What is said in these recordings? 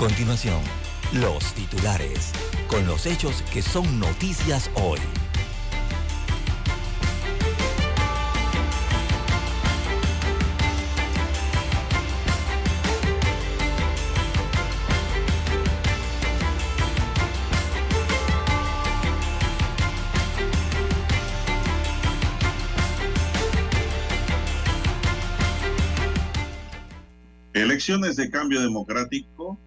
Continuación, los titulares, con los hechos que son noticias hoy. Elecciones de cambio democrático.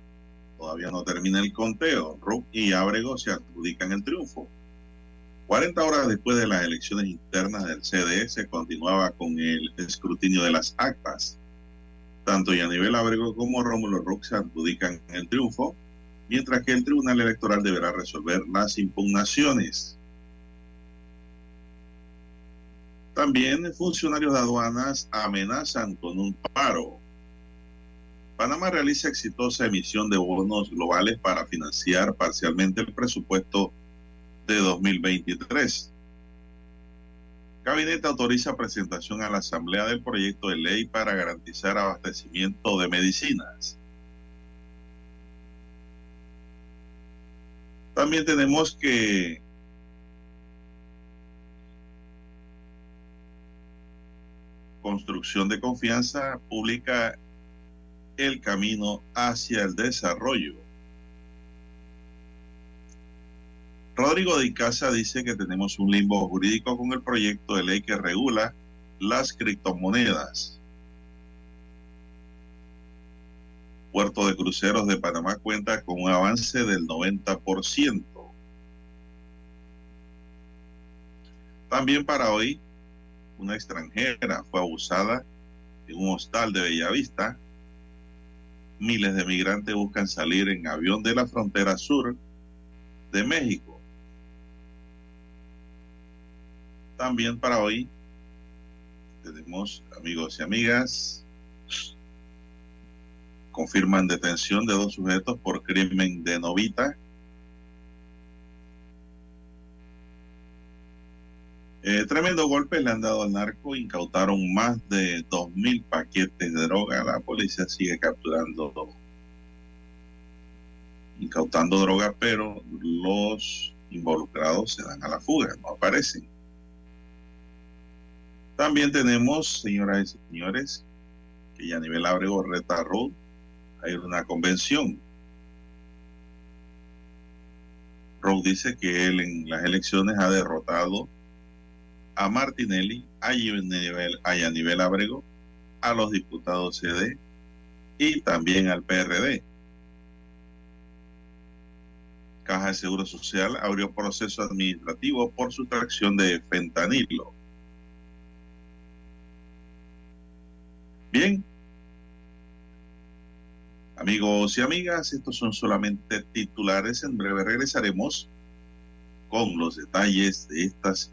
Todavía no termina el conteo. Ruck y Ábrego se adjudican el triunfo. 40 horas después de las elecciones internas del CDE se continuaba con el escrutinio de las actas. Tanto Yanivel Ábrego como Rómulo Rock se adjudican el triunfo, mientras que el Tribunal Electoral deberá resolver las impugnaciones. También funcionarios de aduanas amenazan con un paro. Panamá realiza exitosa emisión de bonos globales para financiar parcialmente el presupuesto de 2023. Gabinete autoriza presentación a la Asamblea del proyecto de ley para garantizar abastecimiento de medicinas. También tenemos que construcción de confianza pública el camino hacia el desarrollo. Rodrigo de Icaza dice que tenemos un limbo jurídico con el proyecto de ley que regula las criptomonedas. Puerto de Cruceros de Panamá cuenta con un avance del 90%. También para hoy, una extranjera fue abusada en un hostal de Bellavista miles de migrantes buscan salir en avión de la frontera sur de México. También para hoy tenemos amigos y amigas. Confirman detención de dos sujetos por crimen de novita. Eh, tremendo golpe le han dado al narco, incautaron más de dos mil paquetes de droga. La policía sigue capturando, incautando droga, pero los involucrados se dan a la fuga, no aparecen. También tenemos, señoras y señores, que ya a nivel Abrego Reta Road hay una convención. Road dice que él en las elecciones ha derrotado a Martinelli, a Yanivel, a Yanivel Abrego, a los diputados CD y también al PRD. Caja de Seguro Social abrió proceso administrativo por sustracción de fentanilo. Bien, amigos y amigas, estos son solamente titulares. En breve regresaremos con los detalles de estas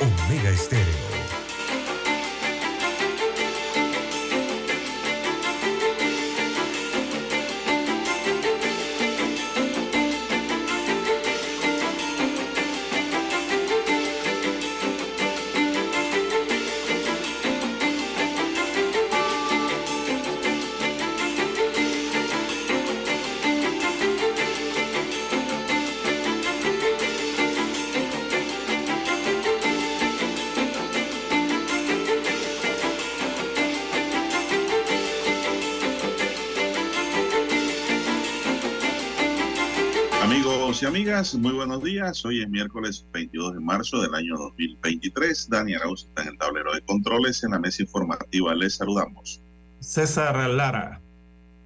Omega Estéreo. Amigas, muy buenos días. Hoy es miércoles 22 de marzo del año 2023. Daniel Arauz está en el tablero de controles. En la mesa informativa les saludamos. César Lara.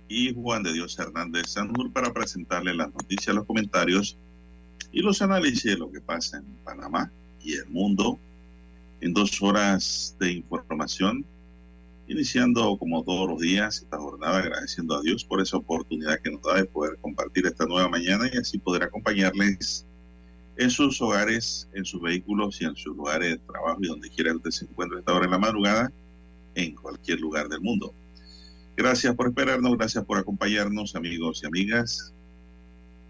Y Juan de Dios Hernández Sanur para presentarle las noticias, los comentarios y los análisis de lo que pasa en Panamá y el mundo en dos horas de información iniciando como todos los días esta jornada agradeciendo a Dios por esa oportunidad que nos da de poder compartir esta nueva mañana y así poder acompañarles en sus hogares, en sus vehículos y en sus lugares de trabajo y donde quiera que usted se encuentre esta hora en la madrugada, en cualquier lugar del mundo. Gracias por esperarnos, gracias por acompañarnos, amigos y amigas,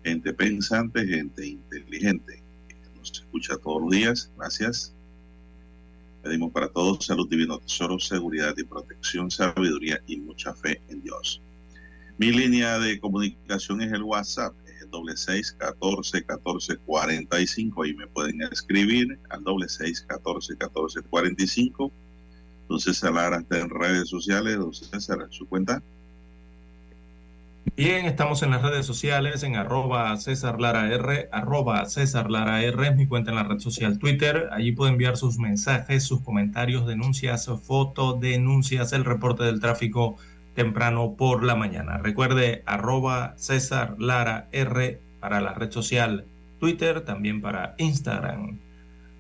gente pensante, gente inteligente, que nos escucha todos los días. Gracias. Pedimos para todos salud divino, tesoro, seguridad y protección, sabiduría y mucha fe en Dios. Mi línea de comunicación es el WhatsApp, es el doble seis catorce catorce cuarenta y cinco. Ahí me pueden escribir al doble seis catorce catorce cuarenta y cinco. Entonces, Lara está en redes sociales. Entonces, César, su cuenta. Bien, estamos en las redes sociales, en arroba César Lara R, arroba César Lara R, es mi cuenta en la red social Twitter. Allí puede enviar sus mensajes, sus comentarios, denuncias, fotos, denuncias, el reporte del tráfico temprano por la mañana. Recuerde, arroba César Lara R para la red social Twitter, también para Instagram.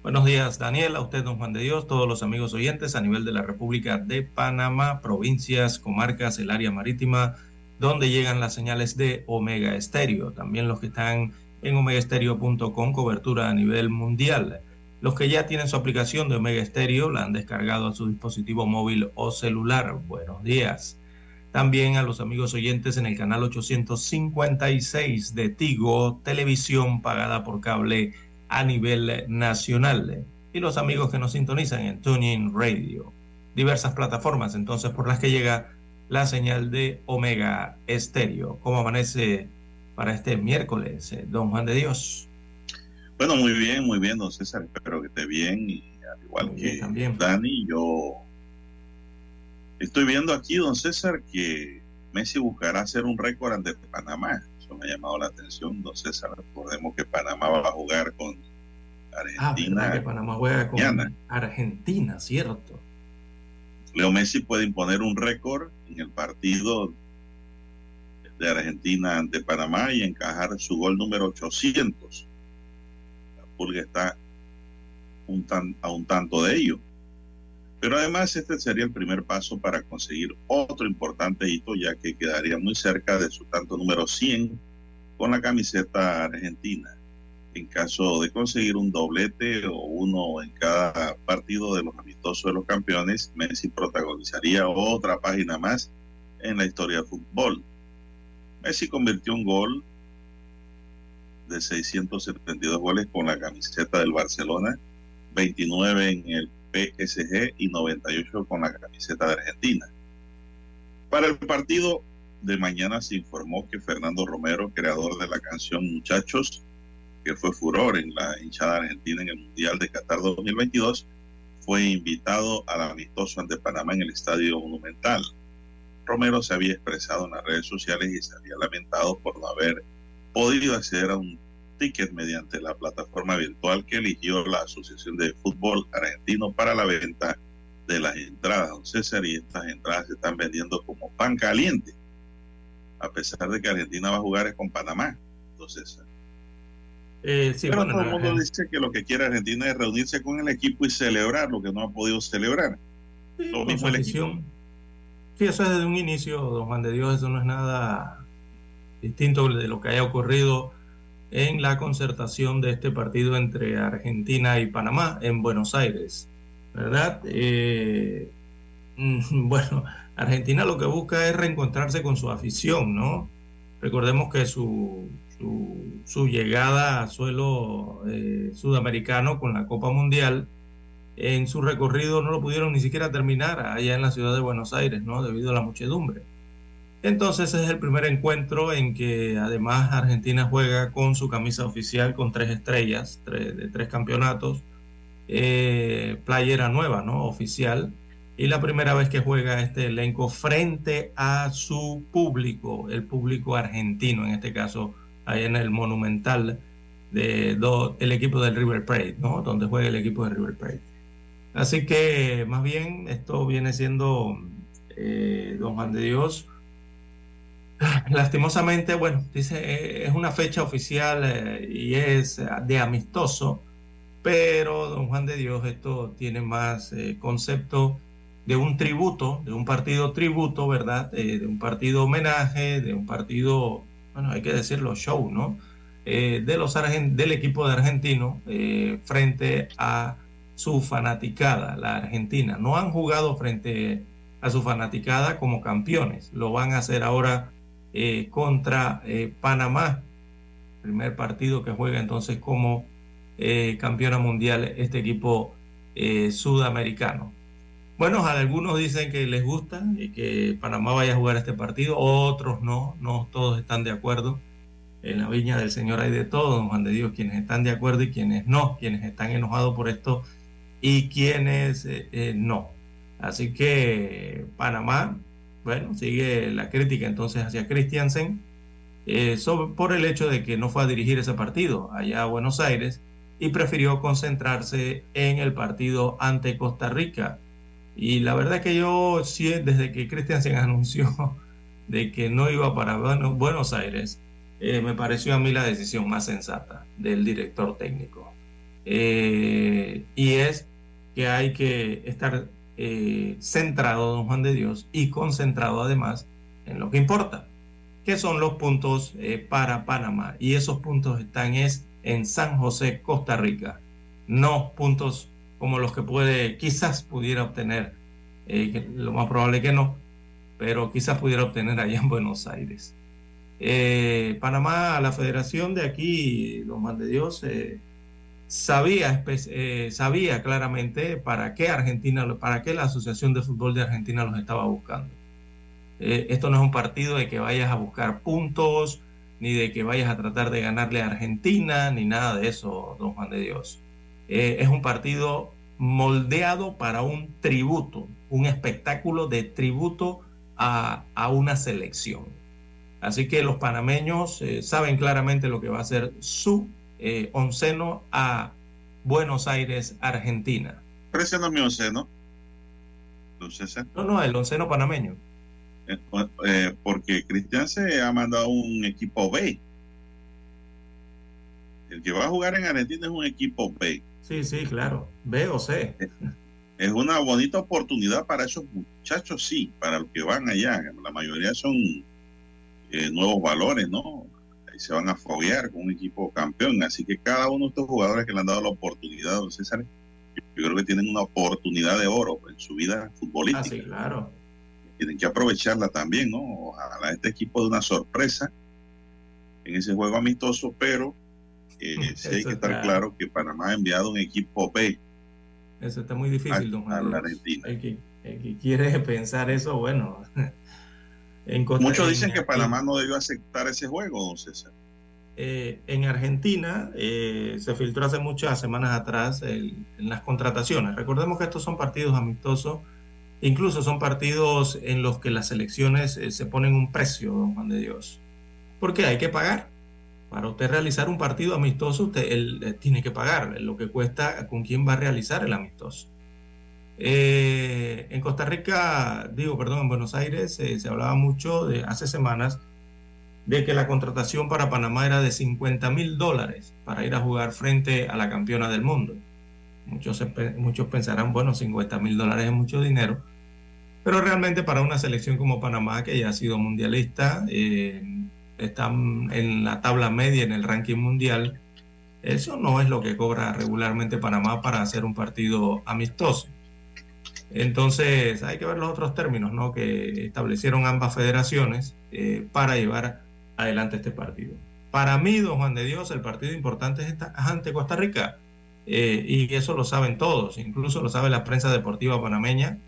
Buenos días, Daniel, a usted, don Juan de Dios, todos los amigos oyentes a nivel de la República de Panamá, provincias, comarcas, el área marítima, donde llegan las señales de Omega Estéreo. También los que están en omegaestereo.com, cobertura a nivel mundial. Los que ya tienen su aplicación de Omega Estéreo la han descargado a su dispositivo móvil o celular. Buenos días. También a los amigos oyentes en el canal 856 de Tigo, televisión pagada por cable a nivel nacional. Y los amigos que nos sintonizan en Tuning Radio. Diversas plataformas entonces por las que llega la señal de Omega Estéreo. ¿Cómo amanece para este miércoles, eh, don Juan de Dios? Bueno, muy bien, muy bien, don César. Espero que esté bien. Y al igual muy que también. Dani, yo estoy viendo aquí, don César, que Messi buscará hacer un récord ante Panamá. Eso me ha llamado la atención, don César. Recordemos que Panamá va a jugar con Argentina. Ah, que Panamá juega con. Argentina, cierto. Leo Messi puede imponer un récord en el partido de Argentina ante Panamá y encajar su gol número 800. La Pulga está un tan, a un tanto de ello. Pero además este sería el primer paso para conseguir otro importante hito, ya que quedaría muy cerca de su tanto número 100 con la camiseta argentina. En caso de conseguir un doblete o uno en cada partido de los amistosos de los campeones, Messi protagonizaría otra página más en la historia del fútbol. Messi convirtió un gol de 672 goles con la camiseta del Barcelona, 29 en el PSG y 98 con la camiseta de Argentina. Para el partido de mañana se informó que Fernando Romero, creador de la canción Muchachos, que fue furor en la hinchada argentina en el Mundial de Qatar 2022, fue invitado al amistoso ante Panamá en el Estadio Monumental. Romero se había expresado en las redes sociales y se había lamentado por no haber podido acceder a un ticket mediante la plataforma virtual que eligió la Asociación de Fútbol Argentino para la venta de las entradas, don estas entradas se están vendiendo como pan caliente, a pesar de que Argentina va a jugar con Panamá, don. Eh, sí, Pero bueno, todo el mundo dice que lo que quiere Argentina es reunirse con el equipo y celebrar lo que no ha podido celebrar. Sí, lo mismo el equipo. Sí, eso es desde un inicio, don Juan de Dios, eso no es nada distinto de lo que haya ocurrido en la concertación de este partido entre Argentina y Panamá en Buenos Aires, ¿verdad? Eh, bueno, Argentina lo que busca es reencontrarse con su afición, ¿no? Recordemos que su, su, llegada a suelo eh, sudamericano con la Copa Mundial, en su recorrido no lo pudieron ni siquiera terminar allá en la ciudad de Buenos Aires, ¿no? Debido a la muchedumbre. Entonces es el primer encuentro en que además Argentina juega con su camisa oficial con tres estrellas de tres campeonatos, eh, playera nueva, ¿no? Oficial. Y la primera vez que juega este elenco frente a su público, el público argentino, en este caso, ahí en el Monumental, de, el equipo del River Plate, ¿no? Donde juega el equipo de River Plate. Así que más bien esto viene siendo, eh, don Juan de Dios, lastimosamente, bueno, dice, eh, es una fecha oficial eh, y es de amistoso, pero don Juan de Dios, esto tiene más eh, concepto de un tributo, de un partido tributo, ¿verdad? de un partido homenaje, de un partido, bueno, hay que decirlo, show, ¿no? de los del equipo de argentino frente a su fanaticada, la Argentina. No han jugado frente a su fanaticada como campeones, lo van a hacer ahora eh, contra eh, Panamá, primer partido que juega entonces como eh, campeona mundial este equipo sudamericano. Bueno, algunos dicen que les gusta y que Panamá vaya a jugar este partido, otros no, no todos están de acuerdo. En la viña del Señor hay de todo, Juan de Dios, quienes están de acuerdo y quienes no, quienes están enojados por esto y quienes no. Así que Panamá bueno, sigue la crítica entonces hacia Christiansen eh, por el hecho de que no fue a dirigir ese partido allá a Buenos Aires y prefirió concentrarse en el partido ante Costa Rica. Y la verdad que yo, sí, desde que Christiansen anunció de que no iba para Buenos Aires, eh, me pareció a mí la decisión más sensata del director técnico. Eh, y es que hay que estar eh, centrado, don Juan de Dios, y concentrado además en lo que importa, que son los puntos eh, para Panamá. Y esos puntos están es en San José, Costa Rica. No puntos como los que puede, quizás pudiera obtener, eh, lo más probable que no, pero quizás pudiera obtener allá en Buenos Aires. Panamá, la federación de aquí, don Juan de Dios, sabía, eh, sabía claramente para qué Argentina, para qué la Asociación de Fútbol de Argentina los estaba buscando. Eh, esto no es un partido de que vayas a buscar puntos, ni de que vayas a tratar de ganarle a Argentina, ni nada de eso, don Juan de Dios. Eh, es un partido moldeado para un tributo, un espectáculo de tributo a, a una selección. Así que los panameños saben claramente lo que va a ser su eh, onceno a Buenos Aires, Argentina. Pero ese no es mi onceno. No, no, el onceno panameño. Eh, eh, porque Cristian se ha mandado un equipo B. El que va a jugar en Argentina es un equipo B. Sí, sí, claro. B o C. Es una bonita oportunidad para esos muchachos, sí, para los que van allá. La mayoría son nuevos valores, ¿no? se van a foguear con un equipo campeón. Así que cada uno de estos jugadores que le han dado la oportunidad, don César, yo creo que tienen una oportunidad de oro en su vida futbolística. Ah, claro. Tienen que aprovecharla también, ¿no? Ojalá este equipo de una sorpresa en ese juego amistoso, pero eh, sí hay que estar claro que Panamá ha enviado un equipo B. Eso está muy difícil, don Juan. El que, el que quiere pensar eso, bueno, Muchos dicen que Panamá no debió aceptar ese juego, don César. Eh, en Argentina eh, se filtró hace muchas semanas atrás en las contrataciones. Recordemos que estos son partidos amistosos, incluso son partidos en los que las elecciones eh, se ponen un precio, don Juan de Dios. Porque hay que pagar. Para usted realizar un partido amistoso, usted tiene que pagar lo que cuesta con quién va a realizar el amistoso. Eh, en Costa Rica, digo, perdón, en Buenos Aires eh, se hablaba mucho de hace semanas de que la contratación para Panamá era de 50 mil dólares para ir a jugar frente a la campeona del mundo. Muchos, muchos pensarán, bueno, 50 mil dólares es mucho dinero, pero realmente para una selección como Panamá, que ya ha sido mundialista, eh, están en la tabla media en el ranking mundial. Eso no es lo que cobra regularmente Panamá para hacer un partido amistoso. Entonces hay que ver los otros términos ¿no? que establecieron ambas federaciones eh, para llevar adelante este partido. Para mí, don Juan de Dios, el partido importante es ante Costa Rica. Eh, y eso lo saben todos, incluso lo sabe la prensa deportiva panameña,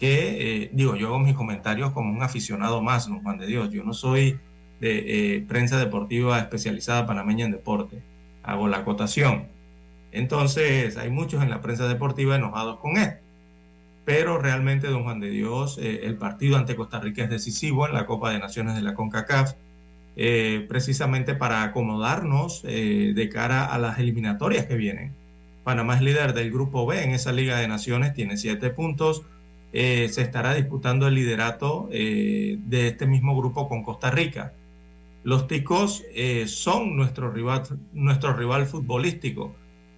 que eh, digo, yo hago mis comentarios como un aficionado más, don Juan de Dios. Yo no soy de prensa deportiva especializada panameña en deporte. Hago la acotación. Entonces, hay muchos en la prensa deportiva enojados con esto pero realmente, don Juan de Dios, eh, el partido ante Costa Rica es decisivo en la Copa de Naciones de la CONCACAF, eh, precisamente para acomodarnos eh, de cara a las eliminatorias que vienen. Panamá es líder del Grupo B en esa Liga de Naciones, tiene siete puntos. se estará disputando el liderato de este mismo grupo con Costa Rica. Los ticos son nuestro rival, nuestro rival futbolístico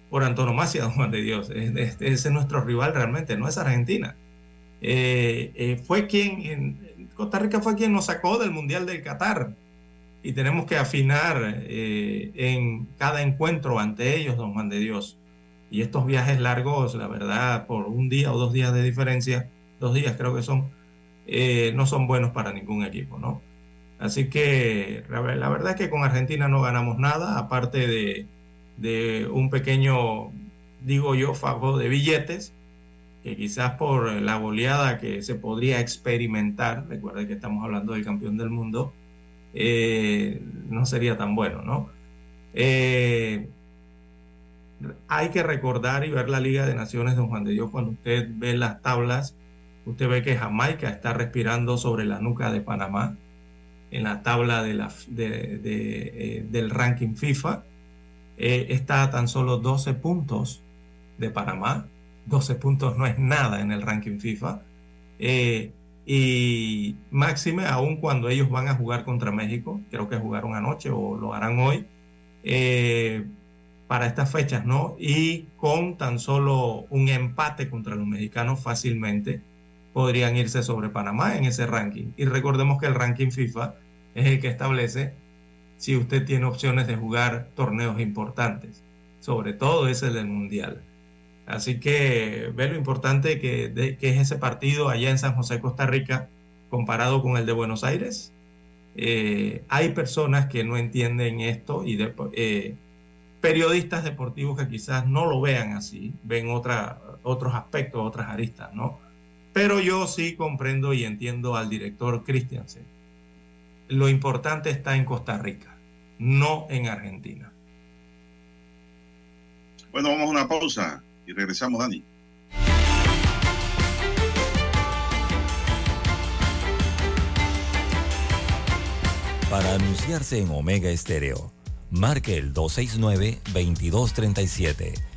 por antonomasia, don Juan de Dios. Ese es nuestro rival realmente, no es Argentina. Eh, eh, fue quien, Costa Rica fue quien nos sacó del Mundial del Qatar y tenemos que afinar eh, en cada encuentro ante ellos, don Juan de Dios. Y estos viajes largos, la verdad, por un día o dos días de diferencia, dos días creo que son, no son buenos para ningún equipo, ¿no? Así que la verdad es que con Argentina no ganamos nada, aparte de de un pequeño, digo yo, fajo de billetes, que quizás por la goleada que se podría experimentar, recuerde que estamos hablando del campeón del mundo, eh, no sería tan bueno, ¿no? Eh, hay que recordar y ver la Liga de Naciones Don Juan de Dios cuando usted ve las tablas, usted ve que Jamaica está respirando sobre la nuca de Panamá en la tabla de la, eh, del ranking FIFA eh, está a tan solo 12 puntos de Panamá. 12 puntos no es nada en el ranking FIFA. Eh, y máxime, aún cuando ellos van a jugar contra México, creo que jugaron anoche o lo harán hoy, eh, para estas fechas, ¿no? Y con tan solo un empate contra los mexicanos fácilmente podrían irse sobre Panamá en ese ranking. Y recordemos que el ranking FIFA es el que establece si usted tiene opciones de jugar torneos importantes, sobre todo ese del Mundial. Así que ve lo importante que, es ese partido allá en San José, Costa Rica, comparado con el de Buenos Aires. Eh, hay personas que no entienden esto y eh, periodistas deportivos que quizás no lo vean así, ven otra, otros aspectos, otras aristas, ¿no? Pero yo sí comprendo y entiendo al director Christiansen lo importante está en Costa Rica, no en Argentina. Bueno, vamos a una pausa y regresamos, Dani. Para anunciarse en Omega Estéreo, marque el 269-2237.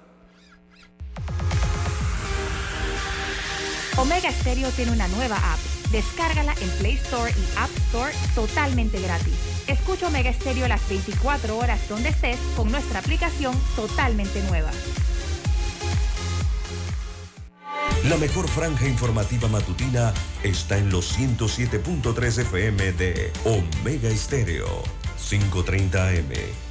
Omega Stereo tiene una nueva app. Descárgala en Play Store y App Store totalmente gratis. Escucha Omega Stereo las 24 horas donde estés con nuestra aplicación totalmente nueva. La mejor franja informativa matutina está en los 107.3 FM de Omega Estéreo, 530 AM.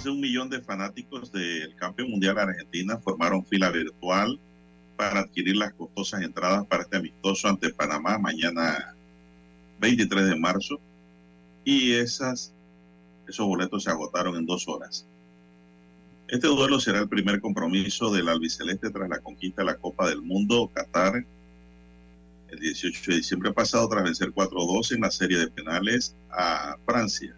Más de un millón de fanáticos del campeón mundial Argentina formaron fila virtual para adquirir las costosas entradas para este amistoso ante Panamá mañana 23 de marzo y esas, esos boletos se agotaron en dos horas. Este duelo será el primer compromiso del albiceleste tras la conquista de la Copa del Mundo Qatar el 18 de diciembre pasado tras vencer 4-2 en la serie de penales a Francia.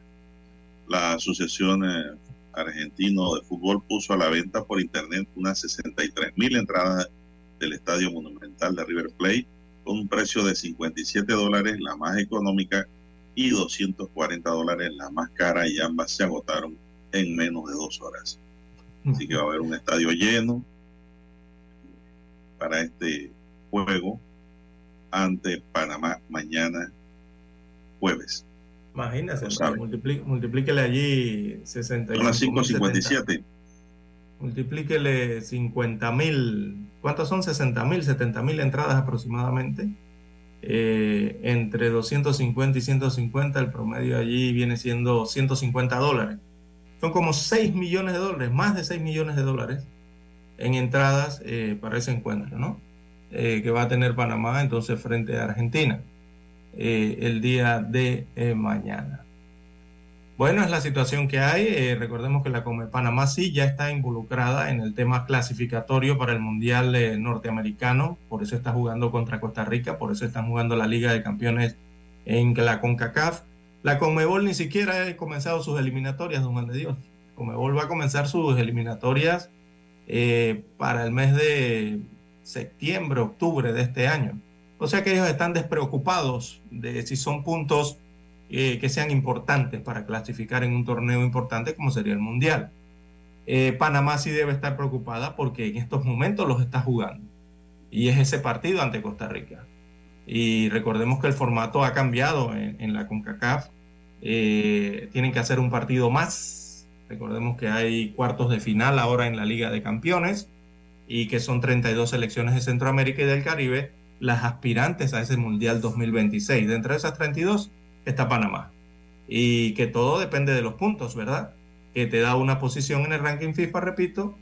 La Asociación eh, argentino de fútbol puso a la venta por internet unas 63 mil entradas del Estadio Monumental de River Plate con un precio de 57 dólares, la más económica, y 240 dólares, la más cara, y ambas se agotaron en menos de dos horas. Así que va a haber un estadio lleno para este juego ante Panamá mañana jueves. Imagínese, multiplíquele allí 60 Son las 5.57. Multiplíquele 50 mil. ¿Cuántos son? 60 mil, 70 mil entradas aproximadamente. Eh, entre 250 y 150, el promedio allí viene siendo 150 dólares. Son como 6 millones de dólares, más de 6 millones de dólares en entradas eh, para ese encuentro, ¿no? Eh, que va a tener Panamá entonces frente a Argentina. Eh, el día de eh, mañana. Bueno, es la situación que hay. Eh, recordemos que la Come Panamá sí ya está involucrada en el tema clasificatorio para el Mundial Norteamericano, por eso está jugando contra Costa Rica, por eso están jugando la Liga de Campeones en la CONCACAF. La Conmebol ni siquiera ha comenzado sus eliminatorias, don Juan de Dios. Conmebol va a comenzar sus eliminatorias para el mes de septiembre, octubre de este año. O sea que ellos están despreocupados de si son puntos eh, que sean importantes para clasificar en un torneo importante como sería el Mundial. Eh, Panamá sí debe estar preocupada porque en estos momentos los está jugando. Y es ese partido ante Costa Rica. Y recordemos que el formato ha cambiado en, la CONCACAF. Eh, tienen que hacer un partido más. Recordemos que hay cuartos de final ahora en la Liga de Campeones y que son 32 selecciones de Centroamérica y del Caribe las aspirantes a ese Mundial 2026. De entre esas 32 está Panamá. Y que todo depende de los puntos, ¿verdad? Que te da una posición en el ranking FIFA, repito,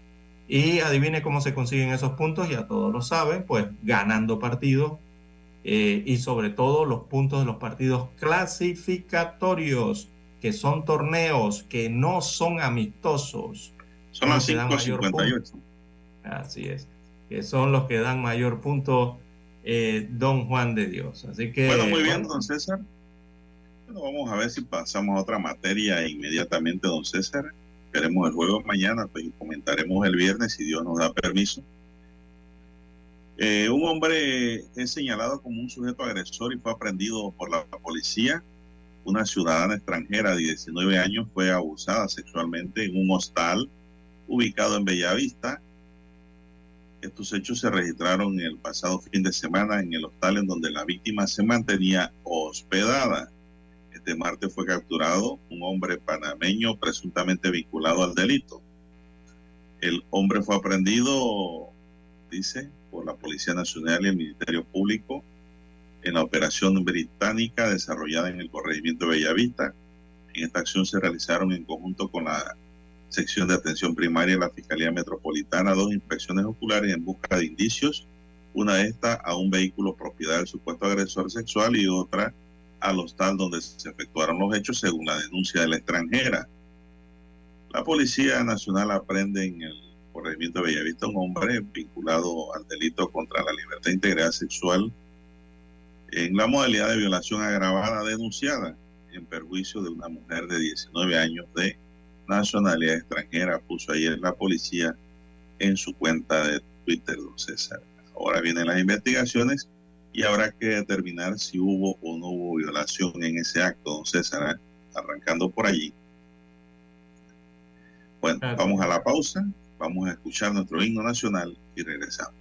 y adivine cómo se consiguen esos puntos, ya todos lo saben, pues ganando partidos eh, y sobre todo los puntos de los partidos clasificatorios, que son torneos que no son amistosos. Son las 5.58. Así es, que son los que dan mayor punto eh, don Juan de Dios. Así que. Bueno, muy bien, don César. Bueno, vamos a ver si pasamos a otra materia inmediatamente, don César. Veremos el juego mañana, pues comentaremos el viernes si Dios nos da permiso. Eh, un hombre es señalado como un sujeto agresor y fue aprendido por la policía. Una ciudadana extranjera de 19 años fue abusada sexualmente en un hostal ubicado en Bellavista estos hechos se registraron el pasado fin de semana en el hostal en donde la víctima se mantenía hospedada. Este martes fue capturado un hombre panameño presuntamente vinculado al delito. El hombre fue aprendido, dice, por la Policía Nacional y el Ministerio Público en la operación británica desarrollada en el corregimiento de Bellavista. En esta acción se realizaron en conjunto con la sección de atención primaria de la Fiscalía Metropolitana, dos inspecciones oculares en busca de indicios, una de estas a un vehículo propiedad del supuesto agresor sexual y otra al hostal donde se efectuaron los hechos según la denuncia de la extranjera. La Policía Nacional aprende en el corregimiento de Bellavista un hombre vinculado al delito contra la libertad e integridad sexual en la modalidad de violación agravada denunciada en perjuicio de una mujer de 19 años de nacionalidad extranjera, puso ayer la policía en su cuenta de Twitter, don César. Ahora vienen las investigaciones y habrá que determinar si hubo o no hubo violación en ese acto, don César, ¿eh? arrancando por allí. Bueno, vamos a la pausa, vamos a escuchar nuestro himno nacional y regresamos.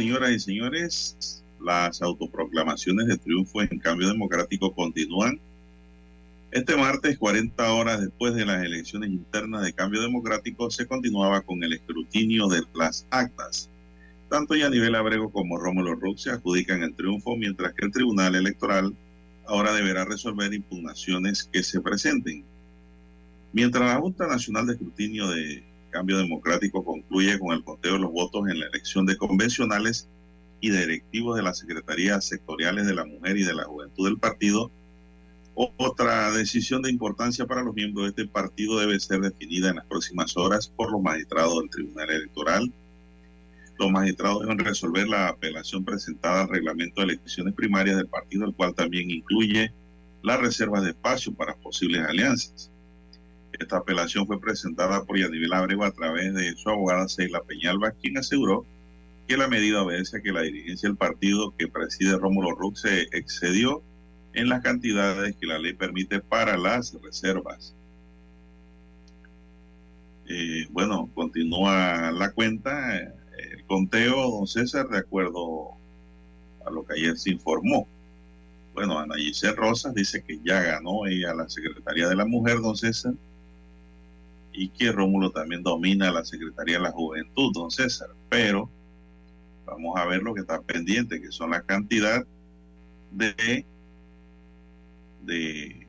Señoras y señores. Las autoproclamaciones de triunfo en cambio democrático continúan. Este martes, 40 horas después de las elecciones internas de cambio democrático, se continuaba con el escrutinio de las actas. Tanto Yanivel Abrego como Rómulo Rux se adjudican el triunfo, mientras que el Tribunal Electoral ahora deberá resolver impugnaciones que se presenten. Mientras la Junta Nacional de Escrutinio de Cambio Democrático concluye con el conteo de los votos en la elección de convencionales y directivos de las secretarías sectoriales de la mujer y de la juventud del partido. Otra decisión de importancia para los miembros de este partido debe ser definida en las próximas horas por los magistrados del Tribunal Electoral. Los magistrados deben resolver la apelación presentada al reglamento de elecciones primarias del partido, el cual también incluye las reservas de espacio para posibles alianzas. Esta apelación fue presentada por Yanivel Abrego a través de su abogada Seila Peñalba, quien aseguró que la medida obedece a que la dirigencia del partido que preside Rómulo Rux se excedió en las cantidades que la ley permite para las reservas. Eh, bueno, continúa la cuenta, el conteo, don César, de acuerdo a lo que ayer se informó. Bueno, Ana Giselle Rosas dice que ya ganó ella la Secretaría de la Mujer, don César, y que Rómulo también domina la Secretaría de la Juventud, don César. Pero vamos a ver lo que está pendiente, que son la cantidad de, de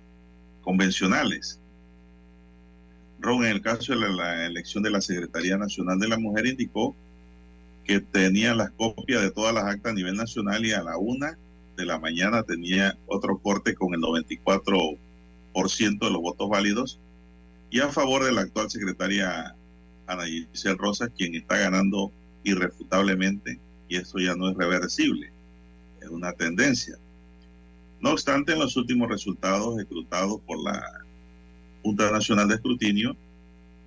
convencionales. Ron, en el caso de la, elección de la Secretaría Nacional de la Mujer, indicó que tenía las copias de todas las actas a nivel nacional y a la una de la mañana tenía otro corte con el 94% de los votos válidos y a favor de la actual secretaria Ana Giselle Rosas, quien está ganando irrefutablemente y esto ya no es reversible, es una tendencia. No obstante, en los últimos resultados escrutados por la Junta Nacional de Escrutinio,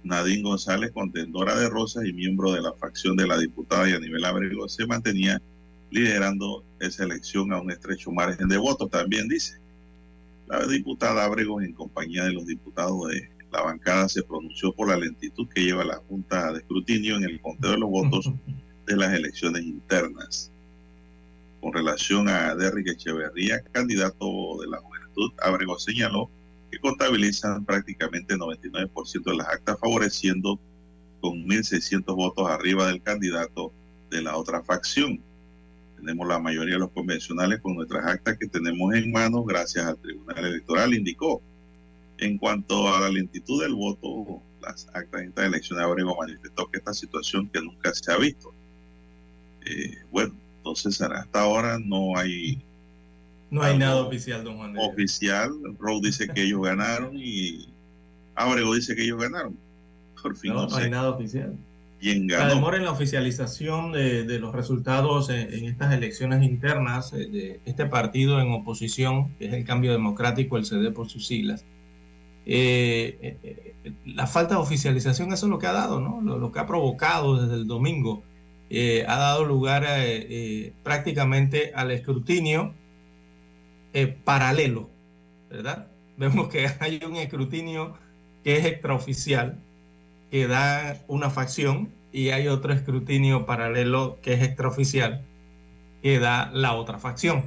Nadine González, contendora de Rosas y miembro de la facción de la diputada Yanibel Abrego, se mantenía liderando esa elección a un estrecho margen de votos, también dice. La diputada Abrego, en compañía de los diputados de la bancada, se pronunció por la lentitud que lleva la Junta de Escrutinio en el conteo de los votos de las elecciones internas. Con relación a Derrick Echeverría, candidato de la juventud, Abrego señaló que contabilizan prácticamente 99% de las actas, favoreciendo con 1.600 votos arriba del candidato de la otra facción. Tenemos la mayoría de los convencionales con nuestras actas que tenemos en manos gracias al Tribunal Electoral, indicó. En cuanto a la lentitud del voto, las actas de esta elección de Abrego manifestó que esta situación que nunca se ha visto. Eh, bueno, entonces hasta ahora no hay no hay nada oficial, don Juan. Oficial, Rowe dice que ellos ganaron y Abrego dice que ellos ganaron. Por fin no, no, hay nada oficial. La demora en la oficialización de, de los resultados en, en, estas elecciones internas eh, de este partido en oposición, que es el Cambio Democrático, el CD por sus siglas. Eh, eh, la falta de oficialización, eso es lo que ha dado, ¿no? Lo, que ha provocado desde el domingo. Eh, ha dado lugar prácticamente al escrutinio eh, paralelo, ¿verdad? Vemos que hay un escrutinio que es extraoficial, que da una facción, y hay otro escrutinio paralelo que es extraoficial, que da la otra facción.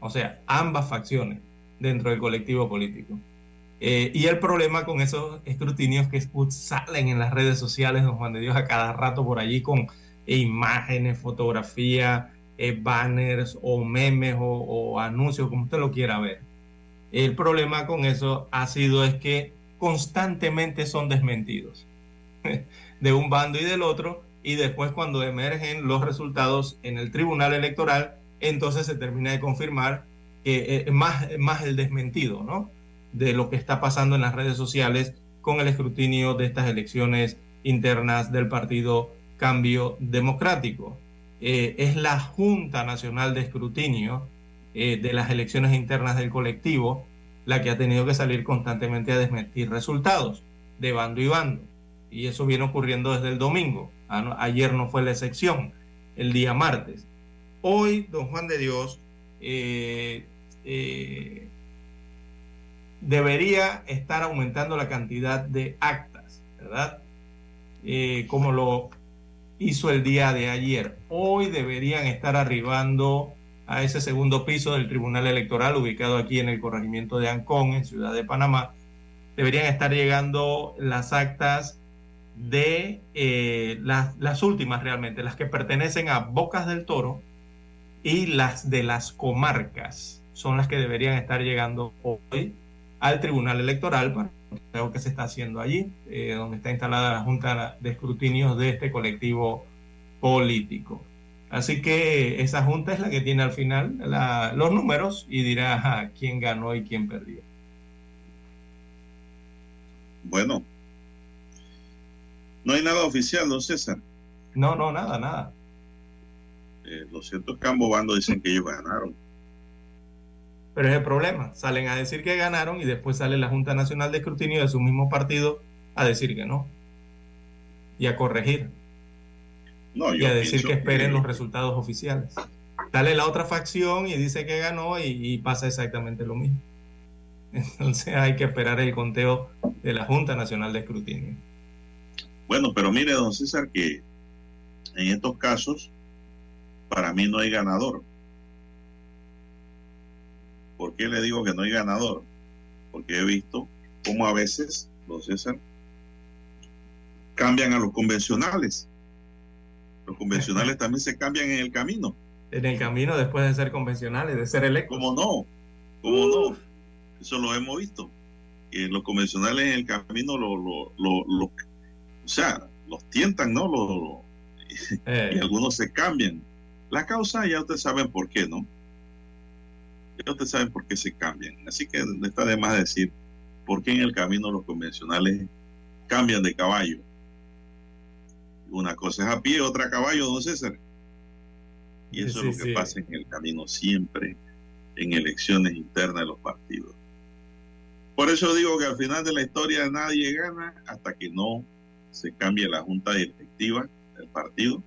O sea, ambas facciones dentro del colectivo político. Eh, y el problema con esos escrutinios que salen en las redes sociales, don Juan de Dios, a cada rato por allí con imágenes, fotografía, eh, banners o memes o, o, anuncios, como usted lo quiera ver. El problema con eso ha sido es que constantemente son desmentidos de un bando y del otro y después cuando emergen los resultados en el tribunal electoral, entonces se termina de confirmar que es más, más el desmentido, ¿no? De lo que está pasando en las redes sociales con el escrutinio de estas elecciones internas del partido Cambio Democrático eh, es la Junta Nacional de Escrutinio eh, de las elecciones internas del colectivo la que ha tenido que salir constantemente a desmentir resultados de bando y bando. Y eso viene ocurriendo desde el domingo. Ayer no fue la excepción, el día martes. Hoy, don Juan de Dios, eh, debería estar aumentando la cantidad de actas, ¿verdad? Eh, como lo hizo el día de ayer. Hoy deberían estar arribando a ese segundo piso del Tribunal Electoral ubicado aquí en el corregimiento de Ancón, en Ciudad de Panamá. Deberían estar llegando las actas de eh, las, las últimas realmente, las que pertenecen a Bocas del Toro y las de las comarcas son las que deberían estar llegando hoy al Tribunal Electoral para lo que se está haciendo allí, eh, donde está instalada la Junta de Escrutinios de este colectivo político. Así que esa junta es la que tiene al final la, los números y dirá quién ganó y quién perdió. Bueno, no hay nada oficial, don César. No, no, nada, nada. Eh, los ciertos Bando dicen que ellos ganaron. Pero es el problema. Salen a decir que ganaron y después sale la Junta Nacional de Escrutinio de su mismo partido a decir que no. Y a corregir. No, y a decir que esperen que... los resultados oficiales. Sale la otra facción y dice que ganó y, y, pasa exactamente lo mismo. Entonces hay que esperar el conteo de la Junta Nacional de Escrutinio. Bueno, pero mire, don César, que en estos casos, para mí no hay ganador. ¿Por qué le digo que no hay ganador? Porque he visto cómo a veces, los César, cambian a los convencionales. Los convencionales también se cambian en el camino. en el camino después de ser convencionales, de ser electos. ¿Cómo no? ¿Cómo no? Eso lo hemos visto. Que los convencionales en el camino lo, lo, lo, lo o sea, los tientan, ¿no? Lo, Eh, y algunos se cambian. La causa ya ustedes saben por qué, ¿no? Ya ustedes saben por qué se cambian. Así que no está de más decir por qué en el camino los convencionales cambian de caballo. Una cosa es a pie, otra a caballo, don César. Y eso Sí, es lo que sí. pasa en el camino siempre en elecciones internas de los partidos. Por eso digo que al final de la historia nadie gana hasta que no se cambie la junta directiva del partido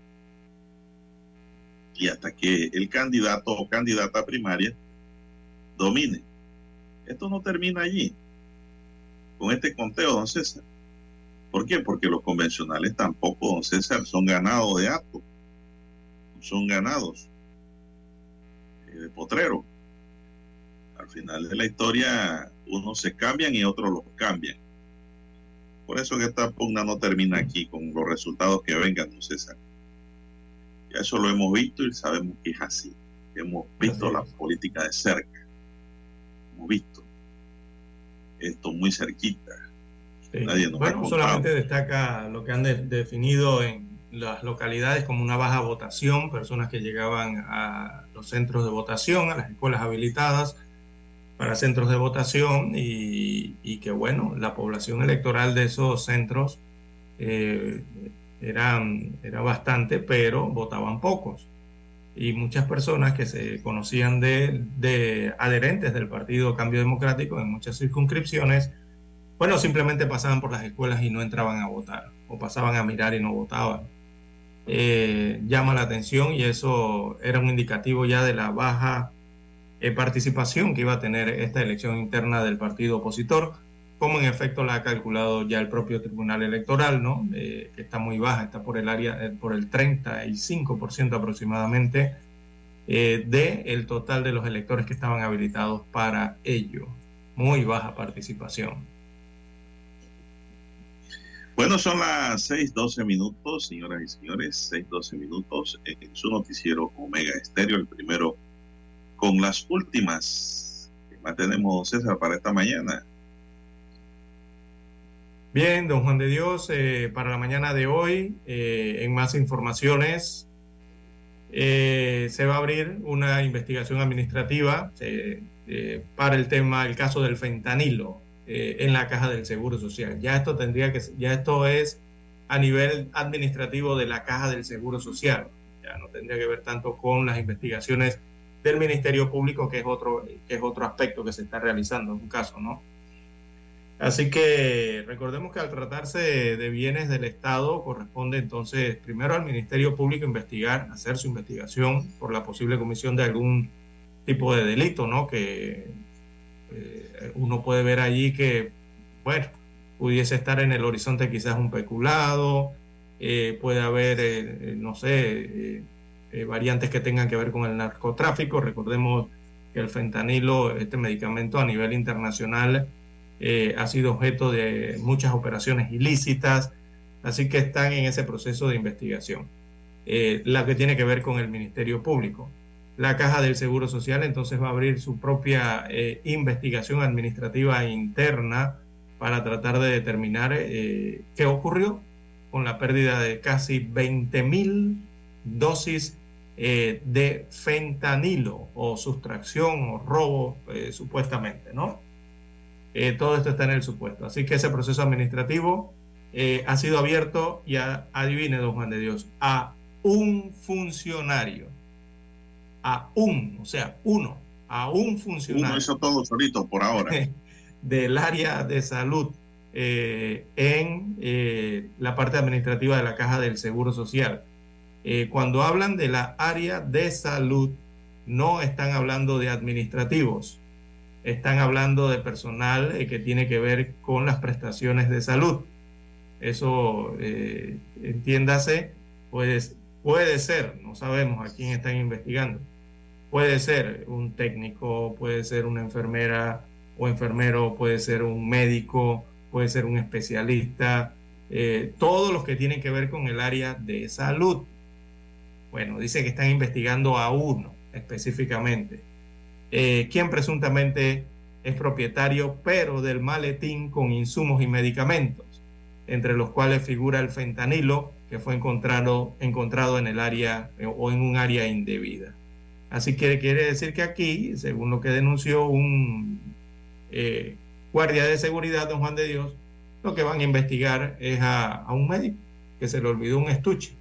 y hasta que el candidato o candidata primaria domine. Esto no termina allí, con este conteo, don César. ¿Por qué? Porque los convencionales tampoco, don César, son ganados de acto, son ganados eh, de potrero. Al final de la historia, unos se cambian y otros los cambian. Por eso que esta pugna no termina aquí con los resultados que vengan, don César. Ya eso lo hemos visto y sabemos que es así. Hemos visto la política de cerca. Hemos visto esto muy cerquita. Sí. Nadie nos Bueno, solamente destaca lo que han de- definido en las localidades como una baja votación, personas que llegaban a los centros de votación, a las escuelas habilitadas para centros de votación y, y que bueno, la población electoral de esos centros eh, eran, era bastante, pero votaban pocos. Y muchas personas que se conocían de, de adherentes del Partido Cambio Democrático en muchas circunscripciones, bueno, simplemente pasaban por las escuelas y no entraban a votar, o pasaban a mirar y no votaban. Eh, llama la atención y eso era un indicativo ya de la baja eh, participación que iba a tener esta elección interna del partido opositor, como en efecto la ha calculado ya el propio Tribunal Electoral, ¿no? Eh, que está muy baja, está por el área, eh, por el 35% aproximadamente eh, de el total de los electores que estaban habilitados para ello. Muy baja participación. Bueno, son las 6:12 minutos, señoras y señores, 6:12 minutos en su noticiero Omega Estéreo, el primero con las últimas que mantenemos, César, para esta mañana. Bien, don Juan de Dios, eh, para la mañana de hoy, eh, en más informaciones, eh, se va a abrir una investigación administrativa para el tema, el caso del fentanilo en la caja del Seguro Social. Ya esto tendría que, ya esto es a nivel administrativo de la caja del Seguro Social. Ya no tendría que ver tanto con las investigaciones del Ministerio Público, que es otro, que es otro aspecto que se está realizando en un caso, ¿no? Así que recordemos que al tratarse de, bienes del Estado corresponde entonces primero al Ministerio Público investigar, hacer su investigación por la posible comisión de algún tipo de delito, ¿no? Que eh, uno puede ver allí que, bueno, pudiese estar en el horizonte quizás un peculado, eh, puede haber, eh, no sé, variantes que tengan que ver con el narcotráfico. Recordemos que el fentanilo, este medicamento a nivel internacional, eh, ha sido objeto de muchas operaciones ilícitas, así que están en ese proceso de investigación. Eh, la que tiene que ver con el Ministerio Público. La Caja del Seguro Social entonces va a abrir su propia eh, investigación administrativa interna para tratar de determinar eh, qué ocurrió con la pérdida de casi 20 mil dosis eh, de fentanilo o sustracción o robo eh, supuestamente, ¿no? Eh, todo esto está en el supuesto. Así que ese proceso administrativo eh, ha sido abierto y a- adivine, don Juan de Dios, a un funcionario, a un, o sea, uno, a un Uno funcionario hizo todo solito por ahora. del área de salud eh, en eh, la parte administrativa de la caja del Seguro Social. Eh, cuando hablan de la área de salud, no están hablando de administrativos, están hablando de personal eh, que tiene que ver con las prestaciones de salud. Eso, eh, entiéndase, pues, puede ser, no sabemos a quién están investigando, puede ser un técnico, puede ser una enfermera o enfermero, puede ser un médico, puede ser un especialista, eh, todos los que tienen que ver con el área de salud. Bueno, dice que están investigando a uno específicamente, eh, quien presuntamente es propietario, pero del maletín con insumos y medicamentos, entre los cuales figura el fentanilo que fue encontrado, encontrado en el área eh, o en un área indebida. Así que quiere decir que aquí, según lo que denunció un eh, guardia de seguridad, don Juan de Dios, lo que van a investigar es a, a un médico que se le olvidó un estuche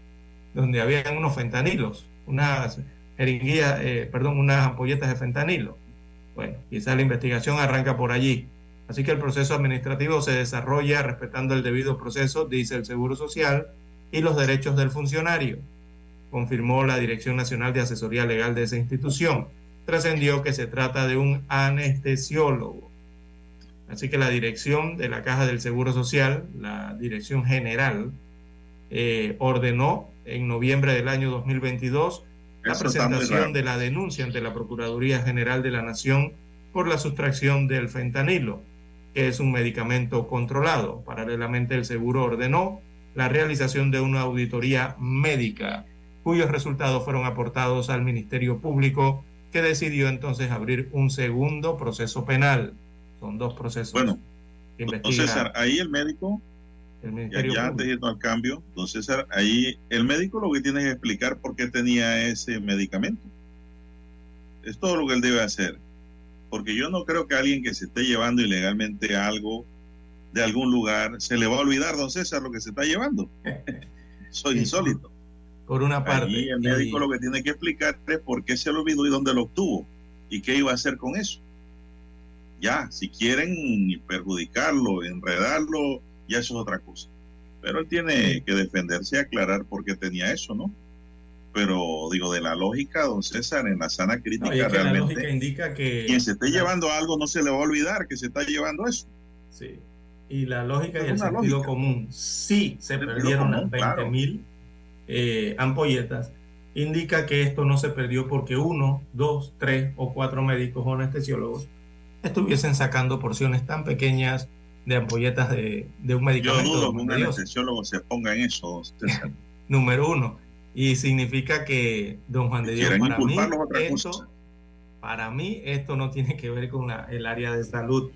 donde habían unos fentanilos, unas jeringuillas, eh, perdón, unas ampolletas de fentanilo. Bueno, quizá la investigación arranca por allí. Así que el proceso administrativo se desarrolla respetando el debido proceso, dice el Seguro Social, y los derechos del funcionario, confirmó la Dirección Nacional de Asesoría Legal de esa institución. Trascendió que se trata de un anestesiólogo. Así que la dirección de la Caja del Seguro Social, la Dirección General, eh, ordenó en noviembre del año 2022 la presentación de la denuncia ante la Procuraduría General de la Nación por la sustracción del fentanilo, que es un medicamento controlado. Paralelamente, el seguro ordenó la realización de una auditoría médica, cuyos resultados fueron aportados al Ministerio Público, que decidió entonces abrir un segundo proceso penal. Son dos procesos. Bueno, Don César, ahí el médico, el ya, Ministerio ya antes de irnos al cambio, don César, ahí el médico lo que tiene que explicar por qué tenía ese medicamento. Es todo lo que él debe hacer. Porque yo no creo que alguien que se esté llevando ilegalmente algo de algún lugar se le va a olvidar, don César, lo que se está llevando. Soy Sí. insólito. Por una parte. Allí el y- médico lo que tiene que explicar es por qué se lo olvidó y dónde lo obtuvo y qué iba a hacer con eso. Ya, si quieren perjudicarlo, enredarlo, ya eso es otra cosa. Pero él tiene que defenderse y aclarar por qué tenía eso, ¿no? Pero digo, de la lógica, don César, en la sana crítica, No, y es que la realmente, lógica indica que. quien se esté la- llevando algo no se le va a olvidar que se está llevando eso. Sí. Y la lógica y Es el una sentido lógica. común, sí se Sentido perdieron común, las claro. 20 mil eh, ampolletas, indica que esto no se perdió porque uno, dos, tres o cuatro médicos o anestesiólogos estuviesen sacando porciones tan pequeñas de ampolletas de, de un Yo medicamento. dudo don que un anestesiólogo se ponga en eso, César. número uno. Y significa que, don Juan de Dios, para mí, esto, cosa. para mí esto no tiene que ver con la- el área de salud.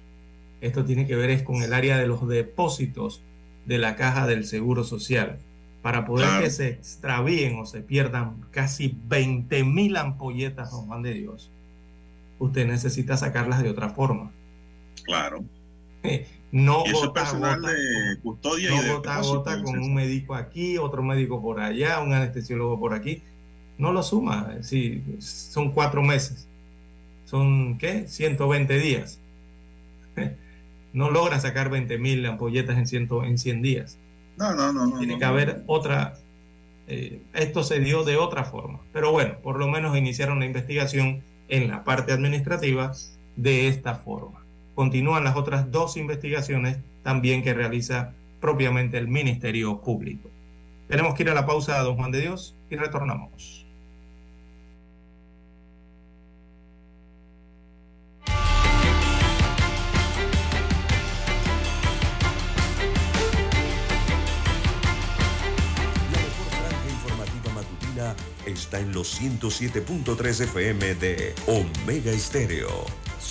Esto tiene que ver es con el área de los depósitos de la caja del Seguro Social. Para poder Claro. que se extravíen o se pierdan casi 20 mil ampolletas, don Juan de Dios, usted necesita sacarlas de otra forma. Claro. No Y eso es gota personal gota, de custodia y no de gota gota con un médico aquí, otro médico por allá, un anestesiólogo por aquí. No lo suma, sí, son cuatro meses. Son, ¿qué? 120 días. No logra sacar 20 mil ampolletas en, ciento, en 100 días. No, no, no. no, Tiene no, que no. haber otra... eh, esto se dio de otra forma. Pero bueno, por lo menos iniciaron la investigación en la parte administrativa de esta forma. Continúan las otras dos investigaciones también que realiza propiamente el Ministerio Público. Tenemos que ir a la pausa, don Juan de Dios, y retornamos. La mejor franja informativa matutina está en los 107.3 FM de Omega Estéreo.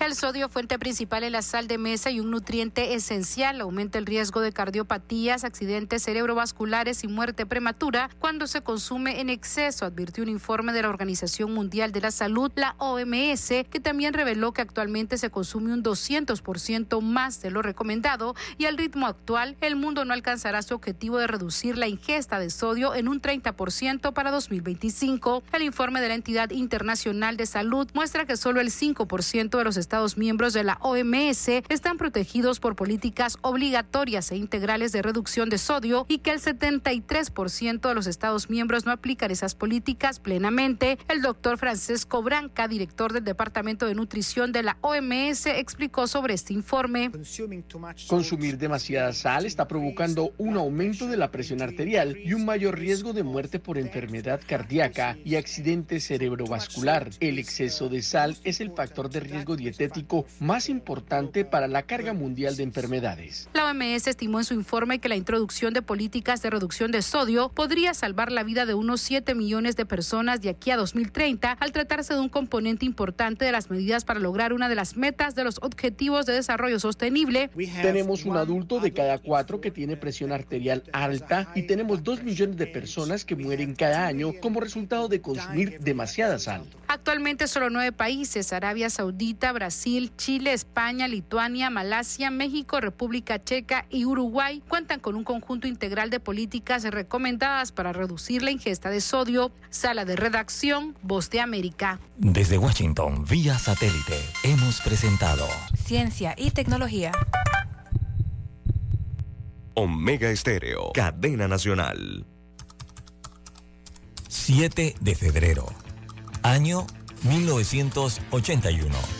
El sodio, fuente principal en la sal de mesa y un nutriente esencial, aumenta el riesgo de cardiopatías, accidentes cerebrovasculares y muerte prematura cuando se consume en exceso, advirtió un informe de la Organización Mundial de la Salud, la OMS, que también reveló que actualmente se consume un 200% más de lo recomendado y al ritmo actual el mundo no alcanzará su objetivo de reducir la ingesta de sodio en un 30% para 2025. El informe de la entidad internacional de salud muestra que solo el 5% de los miembros de la OMS están protegidos por políticas obligatorias e integrales de reducción de sodio y que el 73% de los Estados miembros no aplican esas políticas plenamente. El doctor Francesco Branca, director del Departamento de Nutrición de la OMS, explicó sobre este informe. Consumir demasiada sal está provocando un aumento de la presión arterial y un mayor riesgo de muerte por enfermedad cardíaca y accidente cerebrovascular. El exceso de sal es el factor de riesgo dietético más importante para la carga mundial de enfermedades. La OMS estimó en su informe que la introducción de políticas de reducción de sodio podría salvar la vida de unos 7 millones de personas de aquí a 2030 al tratarse de un componente importante de las medidas para lograr una de las metas de los Objetivos de Desarrollo Sostenible. Tenemos un adulto de cada cuatro que tiene presión arterial alta y tenemos dos millones de personas que mueren cada año como resultado de consumir demasiada sal. Actualmente solo nueve países, Arabia Saudita, Brasil, Chile, España, Lituania, Malasia, México, República Checa y Uruguay, cuentan con un conjunto integral de políticas recomendadas para reducir la ingesta de sodio. Sala de redacción, Voz de América. Desde Washington, vía satélite, hemos presentado Ciencia y tecnología. Omega Estéreo, cadena nacional. 7 de febrero, año 1981.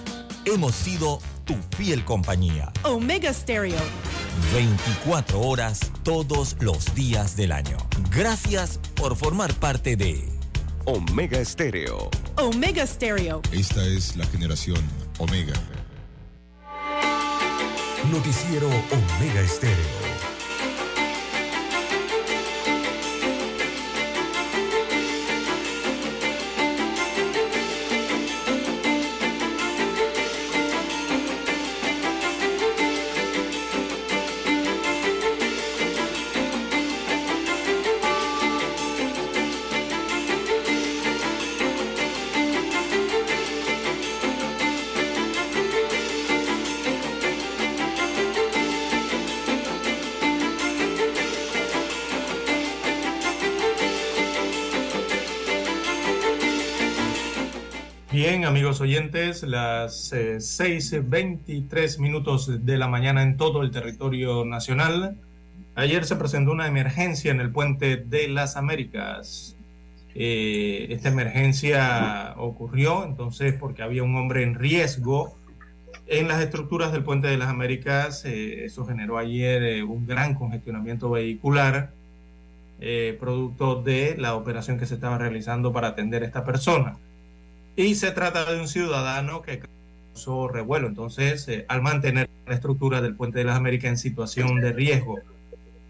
hemos sido tu fiel compañía. Omega Stereo. 24 horas todos los días del año. Gracias por formar parte de Omega Estéreo. Omega Stereo. Esta es la generación Omega. Noticiero Omega Estéreo. Amigos oyentes, las eh, 6.23 minutos de la mañana en todo el territorio nacional. Ayer se presentó una emergencia en el puente de las Américas. Eh, esta emergencia ocurrió entonces porque había un hombre en riesgo en las estructuras del puente de las Américas. Eh, eso generó ayer eh, un gran congestionamiento vehicular, eh, producto de la operación que se estaba realizando para atender a esta persona. Y se trata de un ciudadano que causó revuelo. Entonces, eh, al mantener la estructura del puente de las Américas en situación de riesgo,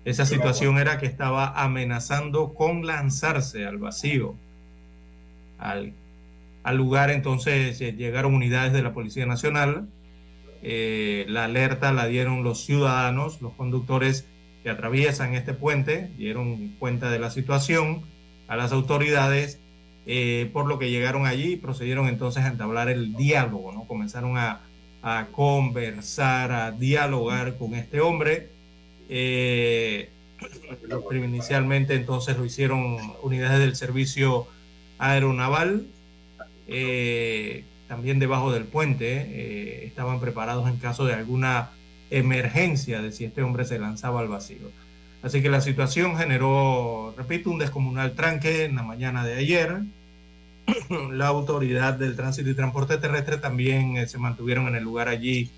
esa situación era que estaba amenazando con lanzarse al vacío. Al, al lugar entonces eh, llegaron unidades de la Policía Nacional. Eh, la alerta la dieron los ciudadanos, los conductores que atraviesan este puente, dieron cuenta de la situación a las autoridades eh, por lo que llegaron allí y procedieron entonces a entablar el diálogo, ¿no? Comenzaron a, conversar, a dialogar con este hombre. Eh, inicialmente entonces lo hicieron unidades del servicio aeronaval, eh, también debajo del puente, eh, estaban preparados en caso de alguna emergencia de si este hombre se lanzaba al vacío. Así que la situación generó, repito, un descomunal tranque en la mañana de ayer. La autoridad del tránsito y transporte terrestre también eh, se mantuvieron en el lugar allí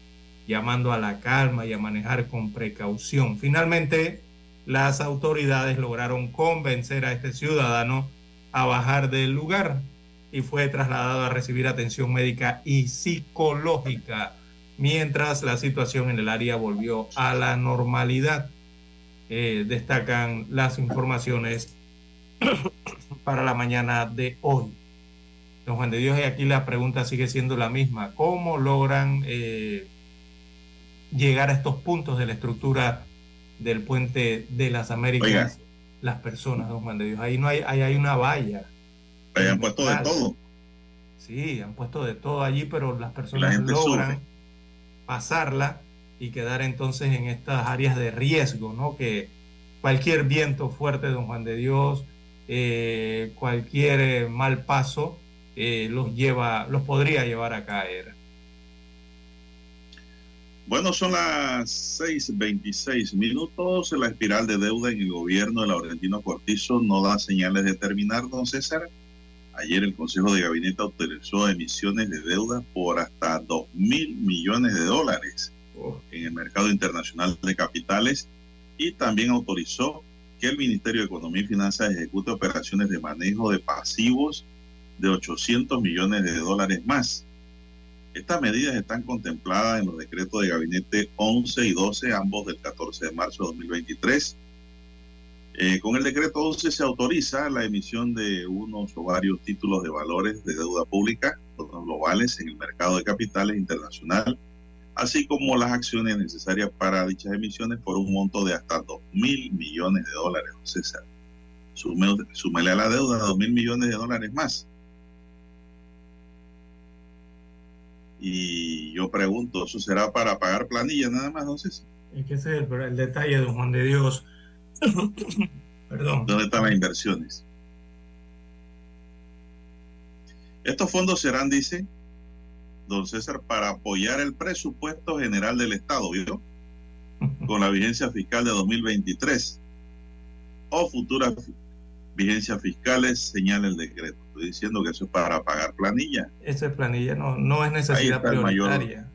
llamando a la calma y a manejar con precaución. Finalmente, las autoridades lograron convencer a este ciudadano a bajar del lugar y fue trasladado a recibir atención médica y psicológica mientras la situación en el área volvió a la normalidad. Eh, destacan las informaciones para la mañana de hoy. Don Juan de Dios, y aquí la pregunta sigue siendo la misma. ¿Cómo logran eh, llegar a estos puntos de la estructura del puente de las Américas las personas, don Juan de Dios? Ahí no hay, ahí hay una valla. Ahí han puesto de todo. Sí, han puesto de todo allí, pero las personas logran pasarla y quedar entonces en estas áreas de riesgo, ¿no? Que cualquier viento fuerte, don Juan de Dios, eh, cualquier eh, mal paso eh, los lleva, los podría llevar a caer. Bueno, son las 6:26 minutos. La espiral de deuda en el gobierno de Laurentino Cortizo no da señales de terminar, don César. Ayer el Consejo de Gabinete autorizó emisiones de deuda por hasta 2 mil millones de dólares en el mercado internacional de capitales y también autorizó que el Ministerio de Economía y Finanzas ejecute operaciones de manejo de pasivos de 800 millones de dólares más. Estas medidas están contempladas en los decretos de gabinete 11 y 12, ambos del 14 de marzo de 2023. Eh, con el decreto 11 se autoriza la emisión de unos o varios títulos de valores de deuda pública, globales, en el mercado de capitales internacional, así como las acciones necesarias para dichas emisiones por un monto de hasta 2 mil millones de dólares. César, súmele a la deuda 2 mil millones de dólares más. Y yo pregunto, ¿eso será para pagar planilla nada más, no sé Es que ese es el, el detalle, don Juan de Dios. Perdón. ¿Dónde están las inversiones? Estos fondos serán, dice don César, para apoyar el presupuesto general del Estado, ¿vio? Con la vigencia fiscal de 2023 o futuras vigencias fiscales, señala el decreto. Estoy diciendo que eso es para pagar planilla. Esa es no, no es necesidad prioritaria.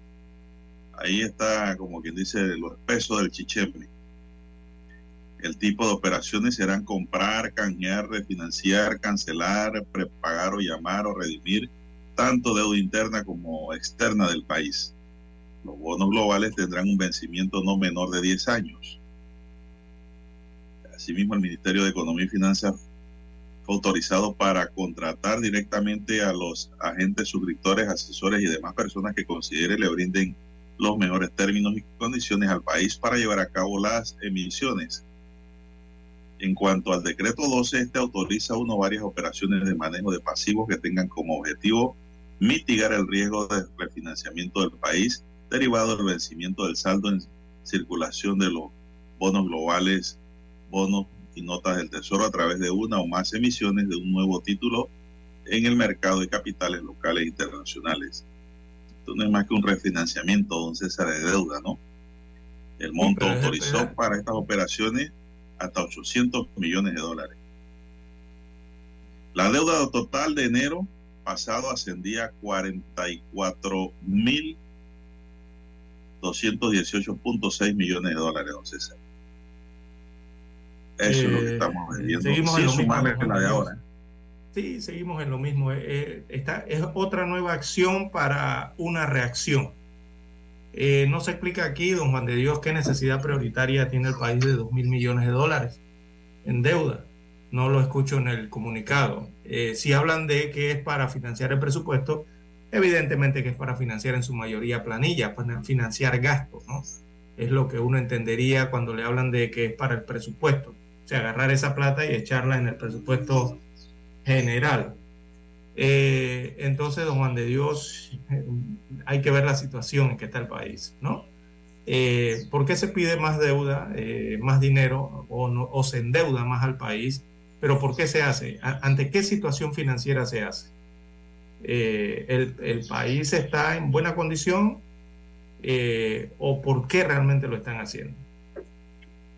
ahí está, como quien dice, los pesos del chicheme. El tipo de operaciones serán comprar, canjear, refinanciar, cancelar, prepagar o llamar o redimir tanto deuda interna como externa del país. Los bonos globales tendrán un vencimiento no menor de 10 años. Asimismo, el Ministerio de Economía y Finanzas fue autorizado para contratar directamente a los agentes suscriptores, asesores y demás personas que considere le brinden los mejores términos y condiciones al país para llevar a cabo las emisiones. En cuanto al decreto 12, este autoriza uno varias operaciones de manejo de pasivos que tengan como objetivo mitigar el riesgo de refinanciamiento del país derivado del vencimiento del saldo en circulación de los bonos globales, bonos y notas del Tesoro a través de una o más emisiones de un nuevo título en el mercado de capitales locales e internacionales. Esto no es más que un refinanciamiento, don César, de deuda, ¿no? El monto autorizó para estas operaciones hasta 800 millones de dólares. La deuda total de enero pasado ascendía a 44 mil 218.6 millones de dólares, don César. Eso es lo que eh, estamos viendo. Seguimos en lo mismo, la de ahora. Sí, seguimos en lo mismo. Eh, eh, esta es otra nueva acción para una reacción. no se explica aquí, don Juan de Dios, qué necesidad prioritaria tiene el país de 2 mil millones de dólares en deuda. No lo escucho en el comunicado. Eh, si hablan de que es para financiar el presupuesto, evidentemente que es para financiar en su mayoría planilla, para financiar gastos, ¿no? Es lo que uno entendería cuando le hablan de que es para el presupuesto. O sea, agarrar esa plata y echarla en el presupuesto general. Eh, entonces, don Juan de Dios, hay que ver la situación en que está el país, ¿no? Eh, ¿Por qué se pide más deuda, más dinero o, o se endeuda más al país? Pero ¿por qué se hace? ¿Ante qué situación financiera se hace? Eh, el, país está en buena condición eh, o por qué realmente lo están haciendo?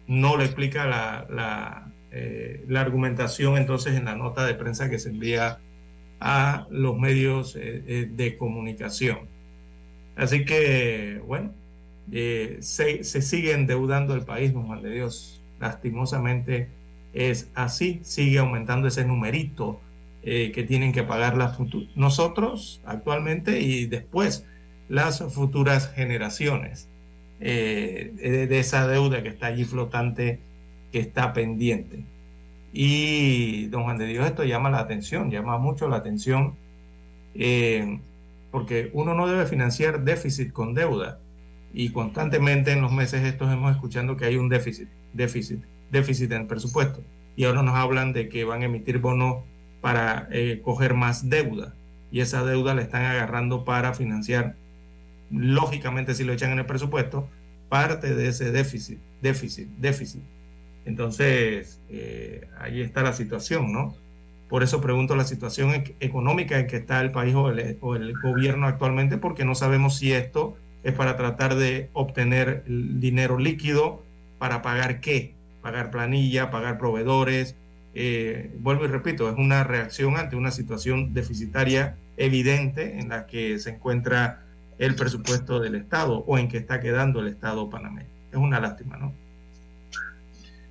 No le explica la, eh, la, argumentación entonces en la nota de prensa que se envía a los medios de comunicación. Así que, bueno, se, se, sigue endeudando el país, Juan de Dios. Lastimosamente es así, sigue aumentando ese numerito eh, que tienen que pagar las nosotros actualmente y después las futuras generaciones eh, de, esa deuda que está allí flotante, que está pendiente. Y don Juan de Dios, esto llama la atención, llama mucho la atención, eh, porque uno no debe financiar déficit con deuda y constantemente en los meses estos hemos escuchando que hay un déficit, déficit, déficit en el presupuesto. Y ahora nos hablan de que van a emitir bonos para eh, coger más deuda. Y esa deuda la están agarrando para financiar, lógicamente si lo echan en el presupuesto, parte de ese déficit, déficit, déficit. Entonces, eh, ahí está la situación, ¿no? Por eso pregunto la situación económica en que está el país o el, o el gobierno actualmente, porque no sabemos si esto es para tratar de obtener dinero líquido para pagar qué, pagar planilla, pagar proveedores. Eh, vuelvo y repito, es una reacción ante una situación deficitaria evidente en la que se encuentra el presupuesto del Estado o en que está quedando el Estado panameño. Es una lástima, ¿no?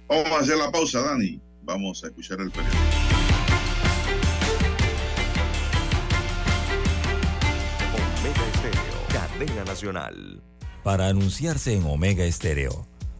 Vamos a hacer la pausa, Dani. Vamos a escuchar el periódico. Cadena Nacional. Para anunciarse en Omega Estéreo,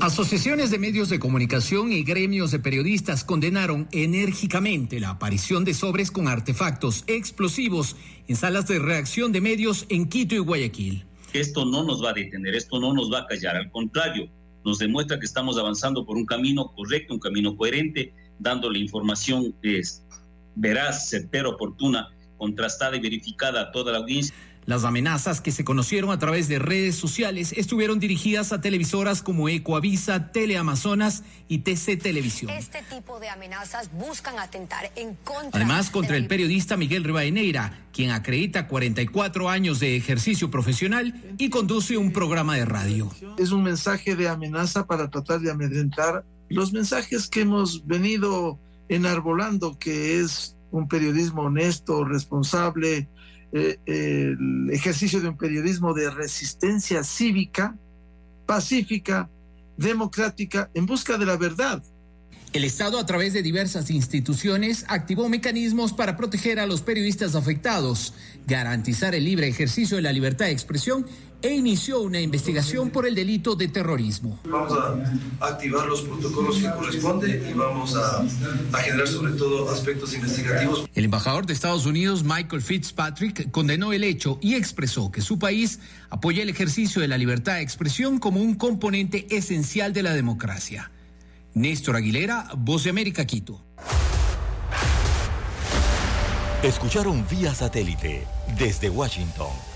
Asociaciones de medios de comunicación y gremios de periodistas condenaron enérgicamente la aparición de sobres con artefactos explosivos en salas de reacción de medios en Quito y Guayaquil. Esto no nos va a detener, esto no nos va a callar, al contrario, nos demuestra que estamos avanzando por un camino correcto, un camino coherente, dándole información es veraz, certera, oportuna, contrastada y verificada a toda la audiencia. Las amenazas que se conocieron a través de redes sociales estuvieron dirigidas a televisoras como Ecoavisa, Teleamazonas y TC Televisión. Este tipo de amenazas buscan atentar en contra. Además, contra el periodista Miguel Rivadeneira, quien acredita 44 años de ejercicio profesional y conduce un programa de radio. Es un mensaje de amenaza para tratar de amedrentar los mensajes que hemos venido enarbolando, que es un periodismo honesto, responsable, eh, el ejercicio de un periodismo de resistencia cívica, pacífica, democrática, en busca de la verdad. El Estado, a través de diversas instituciones, activó mecanismos para proteger a los periodistas afectados, garantizar el libre ejercicio de la libertad de expresión e inició una investigación por el delito de terrorismo. Vamos a activar los protocolos que corresponden y vamos a, a, generar sobre todo aspectos investigativos. El embajador de Estados Unidos, Michael Fitzpatrick, condenó el hecho y expresó que su país apoya el ejercicio de la libertad de expresión como un componente esencial de la democracia. Néstor Aguilera, Voz de América, Quito. Escucharon vía satélite desde Washington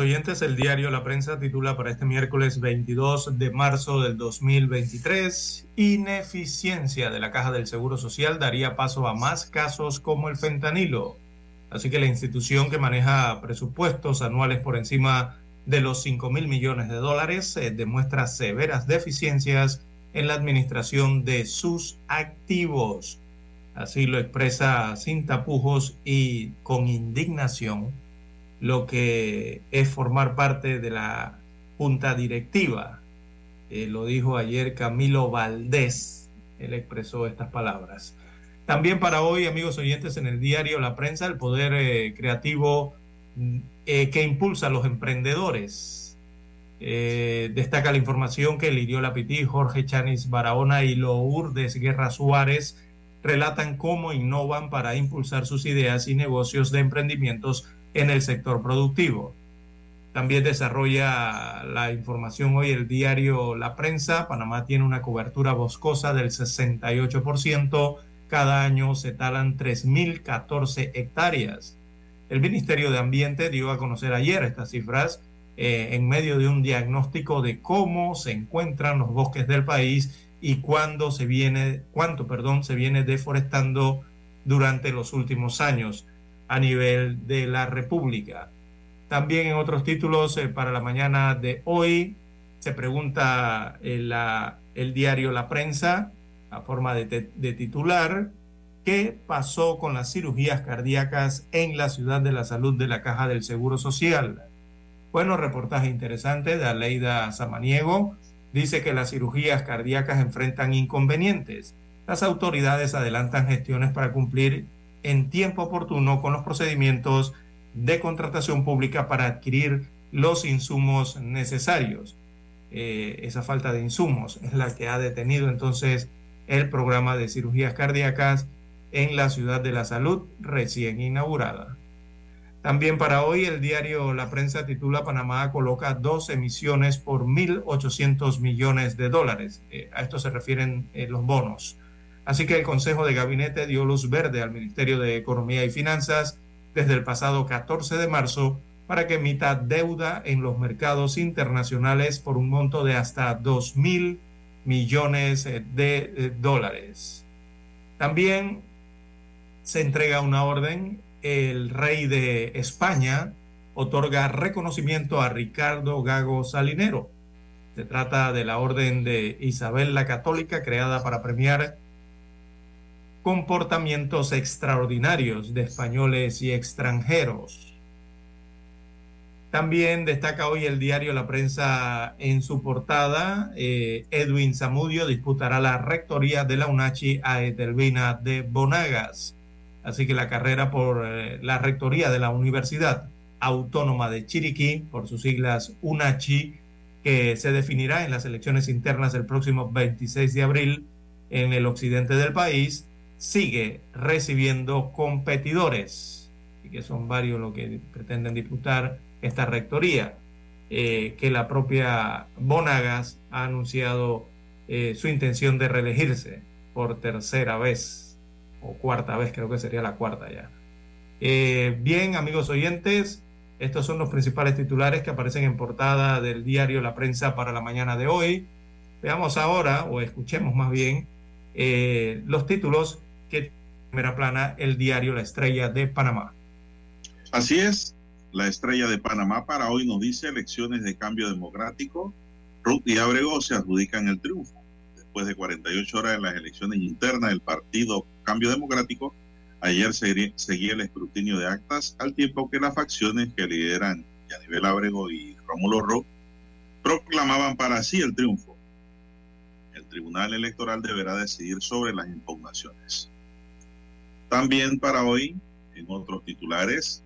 Oyentes, el diario La Prensa titula para este miércoles 22 de marzo del 2023, ineficiencia de la Caja del Seguro Social daría paso a más casos como el fentanilo. Así que la institución que maneja presupuestos anuales por encima de los 5 mil millones de dólares eh, demuestra severas deficiencias en la administración de sus activos. Así lo expresa sin tapujos y con indignación lo que es formar parte de la junta directiva. Eh, lo dijo ayer Camilo Valdés, él expresó estas palabras. También para hoy, amigos oyentes, en el diario La Prensa, el poder eh, creativo eh, que impulsa a los emprendedores. destaca la información que Lidio Lapití, Jorge Chanis Barahona y Lourdes Guerra Suárez relatan cómo innovan para impulsar sus ideas y negocios de emprendimientos en el sector productivo. También desarrolla la información hoy el diario La Prensa. Panamá tiene una cobertura boscosa del 68%. Cada año se talan 3.014 hectáreas. El Ministerio de Ambiente dio a conocer ayer estas cifras eh, en medio de un diagnóstico de cómo se encuentran los bosques del país y cuándo se viene, cuánto, perdón, se viene deforestando durante los últimos años a nivel de la República. También en otros títulos eh, para la mañana de hoy se pregunta el, la, el diario La Prensa, a forma de, de titular, ¿qué pasó con las cirugías cardíacas en la ciudad de la salud de la Caja del Seguro Social? Bueno, reportaje interesante de Aleida Samaniego. Dice que las cirugías cardíacas enfrentan inconvenientes. Las autoridades adelantan gestiones para cumplir en tiempo oportuno con los procedimientos de contratación pública para adquirir los insumos necesarios. Eh, esa falta de insumos es la que ha detenido entonces el programa de cirugías cardíacas en la ciudad de la salud recién inaugurada. También para hoy el diario La Prensa titula Panamá coloca dos emisiones por 1.800 millones de dólares. Eh, a esto se refieren eh, los bonos. Así que el Consejo de Gabinete dio luz verde al Ministerio de Economía y Finanzas desde el pasado 14 de marzo para que emita deuda en los mercados internacionales por un monto de hasta 2 mil millones de eh, dólares. También se entrega una orden. El rey de España otorga reconocimiento a Ricardo Gago Salinero. Se trata de la orden de Isabel la Católica creada para premiar comportamientos extraordinarios de españoles y extranjeros. También destaca hoy el diario La Prensa en su portada. Eh, Edwin Zamudio disputará la rectoría de la UNACHI a Edelvina de Bonagas. Así que la carrera por eh, la rectoría de la Universidad Autónoma de Chiriquí, por sus siglas UNACHI, que se definirá en las elecciones internas del próximo 26 de abril en el occidente del país, sigue recibiendo competidores, y que son varios los que pretenden disputar esta rectoría, eh, que la propia Bonagas ha anunciado eh, su intención de reelegirse por tercera vez, o cuarta vez, creo que sería la cuarta ya. Eh, bien, amigos oyentes, estos son los principales titulares que aparecen en portada del diario La Prensa para la mañana de hoy. Veamos ahora, o escuchemos más bien, los títulos primera plana el diario La Estrella de Panamá. Así es, la Estrella de Panamá para hoy nos dice elecciones de cambio democrático. Ruth y Abrego se adjudican el triunfo. Después de 48 horas en las elecciones internas del partido Cambio Democrático, ayer seguía el escrutinio de actas al tiempo que las facciones que lideran Yanivel Abrego y Rómulo Rock proclamaban para sí el triunfo. El Tribunal Electoral deberá decidir sobre las impugnaciones. También para hoy, en otros titulares,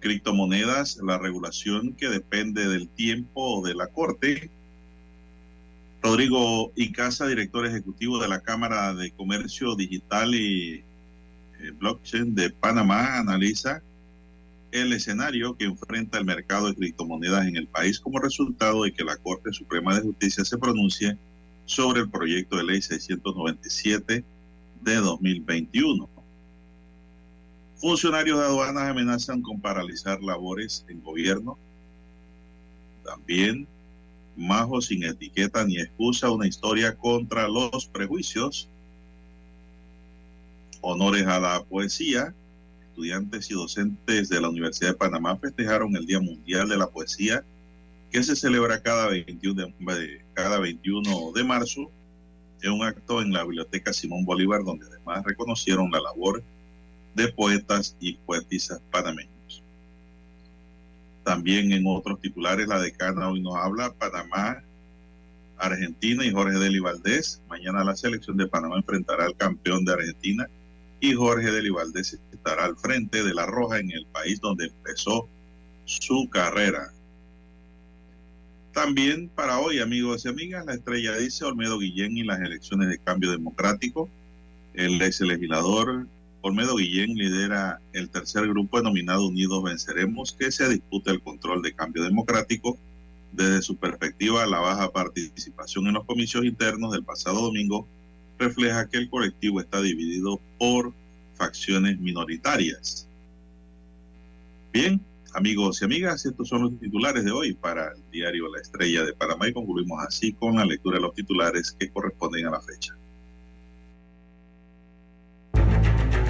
criptomonedas, la regulación que depende del tiempo de la Corte. Rodrigo Icaza, director ejecutivo de la Cámara de Comercio Digital y eh, Blockchain de Panamá, analiza el escenario que enfrenta el mercado de criptomonedas en el país como resultado de que la Corte Suprema de Justicia se pronuncie sobre el proyecto de ley 697 de 2021. Funcionarios de aduanas amenazan con paralizar labores en gobierno. También Majo sin etiqueta ni excusa, una historia contra los prejuicios. Honores a la poesía. Estudiantes y docentes de la Universidad de Panamá festejaron el Día Mundial de la Poesía, que se celebra cada 21 de, cada 21 de marzo en un acto en la Biblioteca Simón Bolívar, donde además reconocieron la labor de poetas y poetisas panameños. También en otros titulares, la decana hoy nos habla, Panamá, Argentina y Jorge Deli Valdés. Mañana la selección de Panamá enfrentará al campeón de Argentina y Jorge Deli Valdés estará al frente de la Roja en el país donde empezó su carrera. También para hoy, amigos y amigas, la estrella dice Olmedo Guillén y las elecciones de cambio democrático. El ex legislador Olmedo Guillén lidera el tercer grupo denominado Unidos Venceremos, que se disputa el control de cambio democrático. Desde su perspectiva, la baja participación en los comicios internos del pasado domingo refleja que el colectivo está dividido por facciones minoritarias. Bien, amigos y amigas, estos son los titulares de hoy para el diario La Estrella de Panamá y concluimos así con la lectura de los titulares que corresponden a la fecha.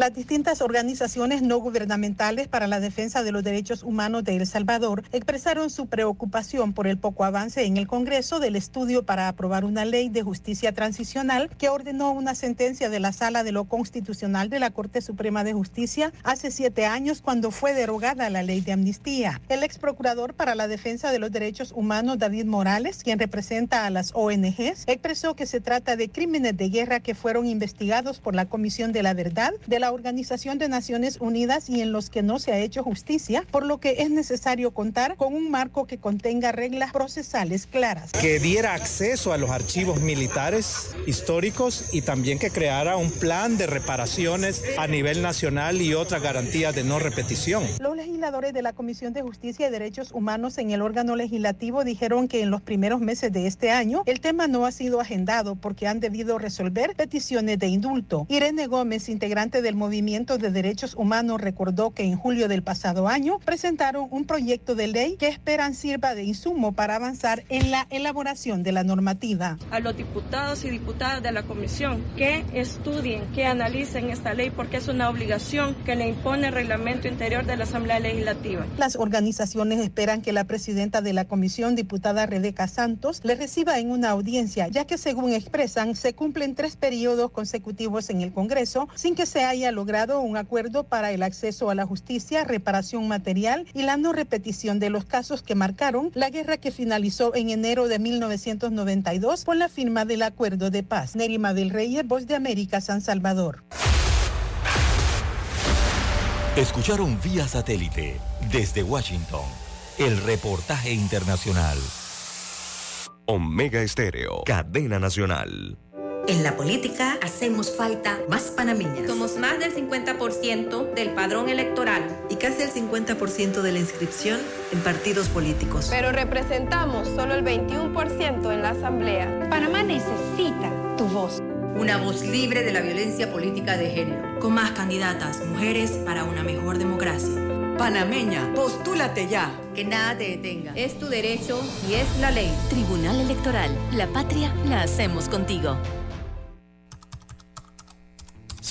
Las distintas organizaciones no gubernamentales para la defensa de los derechos humanos de El Salvador expresaron su preocupación por el poco avance en el Congreso del estudio para aprobar una ley de justicia transicional que ordenó una sentencia de la Sala de lo Constitucional de la Corte Suprema de Justicia hace siete años cuando fue derogada la ley de amnistía. El ex procurador para la defensa de los derechos humanos, David Morales, quien representa a las ONGs, expresó que se trata de crímenes de guerra que fueron investigados por la Comisión de la Verdad de la Organización de Naciones Unidas y en los que no se ha hecho justicia, por lo que es necesario contar con un marco que contenga reglas procesales claras. Que diera acceso a los archivos militares históricos y también que creara un plan de reparaciones a nivel nacional y otras garantías de no repetición. Los legisladores de la Comisión de Justicia y Derechos Humanos en el órgano legislativo dijeron que en los primeros meses de este año el tema no ha sido agendado porque han debido resolver peticiones de indulto. Irene Gómez, integrante del Movimiento de Derechos Humanos recordó que en julio del pasado año presentaron un proyecto de ley que esperan sirva de insumo para avanzar en la elaboración de la normativa. A los diputados y diputadas de la comisión que estudien, que analicen esta ley porque es una obligación que le impone el reglamento interior de la Asamblea Legislativa. Las organizaciones esperan que la presidenta de la comisión, diputada Rebeca Santos, le reciba en una audiencia, ya que según expresan, se cumplen tres periodos consecutivos en el Congreso sin que se haya logrado un acuerdo para el acceso a la justicia, reparación material y la no repetición de los casos que marcaron la guerra que finalizó en enero de 1992 con la firma del acuerdo de paz. Nerima del Reyes, Voz de América, San Salvador. Escucharon vía satélite desde Washington el reportaje internacional. Omega Estéreo, cadena nacional. En la política hacemos falta más panameñas. Somos más del 50% del padrón electoral. Y casi el 50% de la inscripción en partidos políticos. Pero representamos solo el 21% en la Asamblea. Panamá necesita tu voz. Una voz libre de la violencia política de género. Con más candidatas mujeres para una mejor democracia Panameña, postúlate ya. Que nada te detenga. Es tu derecho y es la ley. Tribunal Electoral. La patria la hacemos contigo.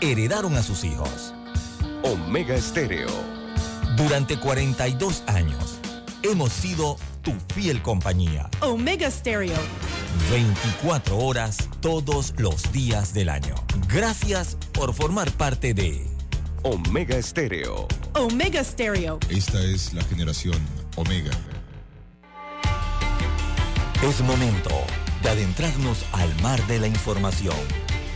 heredaron a sus hijos. Omega Estéreo. Durante 42 años hemos sido tu fiel compañía. Omega Stereo. 24 horas todos los días del año. Gracias por formar parte de Omega Estéreo. Omega Stereo. Esta es la generación Omega. Es momento de adentrarnos al mar de la información.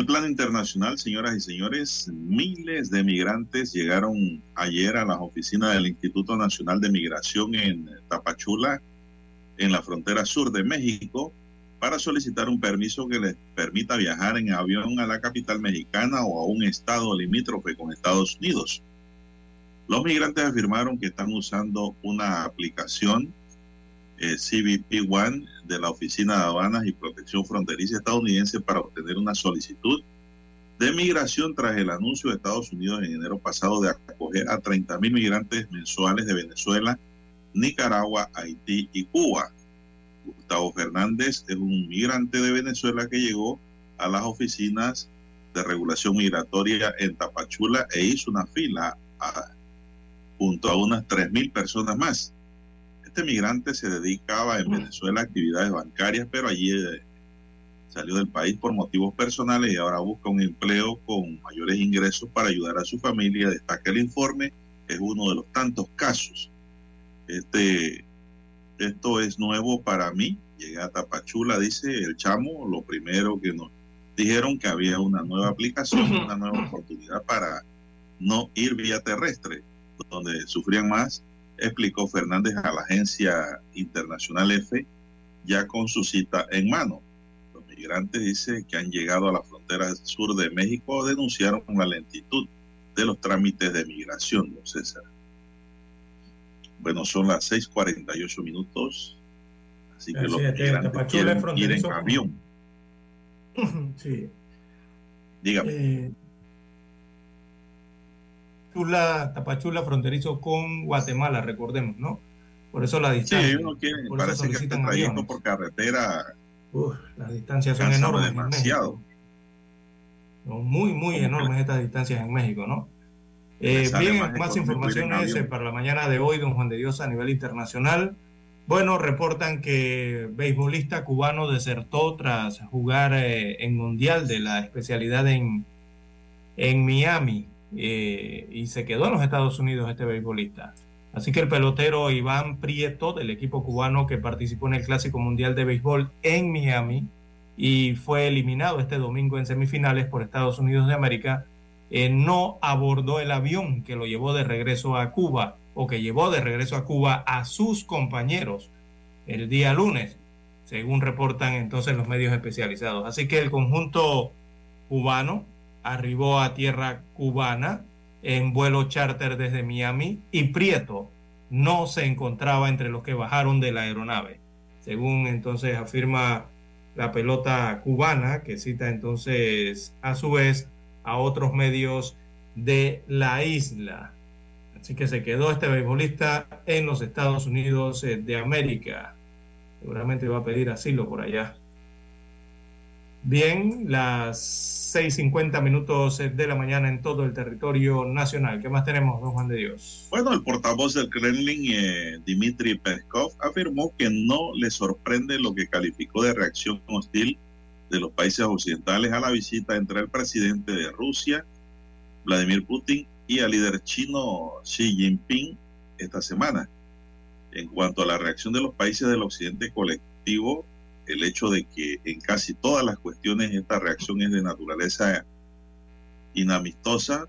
El plano internacional, señoras y señores, miles de migrantes llegaron ayer a las oficinas del Instituto Nacional de Migración en Tapachula, en la frontera sur de México, para solicitar un permiso que les permita viajar en avión a la capital mexicana o a un estado limítrofe con Estados Unidos. Los migrantes afirmaron que están usando una aplicación eh, CBP One de la Oficina de Aduanas y Protección Fronteriza estadounidense para obtener una solicitud de migración tras el anuncio de Estados Unidos en enero pasado de acoger a 30 mil migrantes mensuales de Venezuela, Nicaragua, Haití y Cuba. Gustavo Fernández es un migrante de Venezuela que llegó a las oficinas de regulación migratoria en Tapachula e hizo una fila a, junto a unas 3 mil personas más. Este migrante se dedicaba en Venezuela a actividades bancarias, pero allí eh, salió del país por motivos personales y ahora busca un empleo con mayores ingresos para ayudar a su familia. Destaca el informe, es uno de los tantos casos. Este, esto es nuevo para mí. Llegué a Tapachula, dice el chamo, lo primero que nos dijeron que había una nueva aplicación, una nueva oportunidad para no ir vía terrestre, donde sufrían más explicó Fernández a la agencia internacional EFE, ya con su cita en mano. Los migrantes dice que han llegado a la frontera sur de México denunciaron la lentitud de los trámites de migración, don César. Bueno, son las 6:48 minutos, así que Sí, los migrantes quieren ir en avión. sí. Dígame. Eh, Chula, Tapachula fronterizo con Guatemala, recordemos, ¿no? Por eso la Sí, distancia. uno quiere, por parece que este trayecto por carretera Uf, las distancias son enormes. en demasiado. Son muy, muy enormes estas distancias en México, ¿no? Eh, bien, más más informaciones eh, para la mañana de hoy, don Juan de Dios, a nivel internacional. Bueno, reportan que beisbolista cubano desertó tras jugar eh, en Mundial de la especialidad en, en Miami eh, y se quedó en los Estados Unidos este beisbolista. Así que el pelotero Iván Prieto del equipo cubano que participó en el Clásico Mundial de Béisbol en Miami y fue eliminado este domingo en semifinales por Estados Unidos de América, eh, no abordó el avión que lo llevó de regreso a Cuba o que llevó de regreso a Cuba a sus compañeros el día lunes, según reportan entonces los medios especializados. Así que el conjunto cubano arribó a tierra cubana en vuelo charter desde Miami y Prieto no se encontraba entre los que bajaron de la aeronave, según entonces afirma la pelota cubana, que cita entonces a su vez a otros medios de la isla. Así que se quedó este beisbolista en los Estados Unidos eh, de América. Seguramente va a pedir asilo por allá. Bien, las 6.50 minutos de la mañana en todo el territorio nacional. ¿Qué más tenemos, don Juan de Dios? Bueno, el portavoz del Kremlin, eh, Dmitry Peskov, afirmó que no le sorprende lo que calificó de reacción hostil de los países occidentales a la visita entre el presidente de Rusia, Vladimir Putin, y al líder chino Xi Jinping esta semana. En cuanto a la reacción de los países del occidente colectivo, el hecho de que en casi todas las cuestiones esta reacción es de naturaleza inamistosa,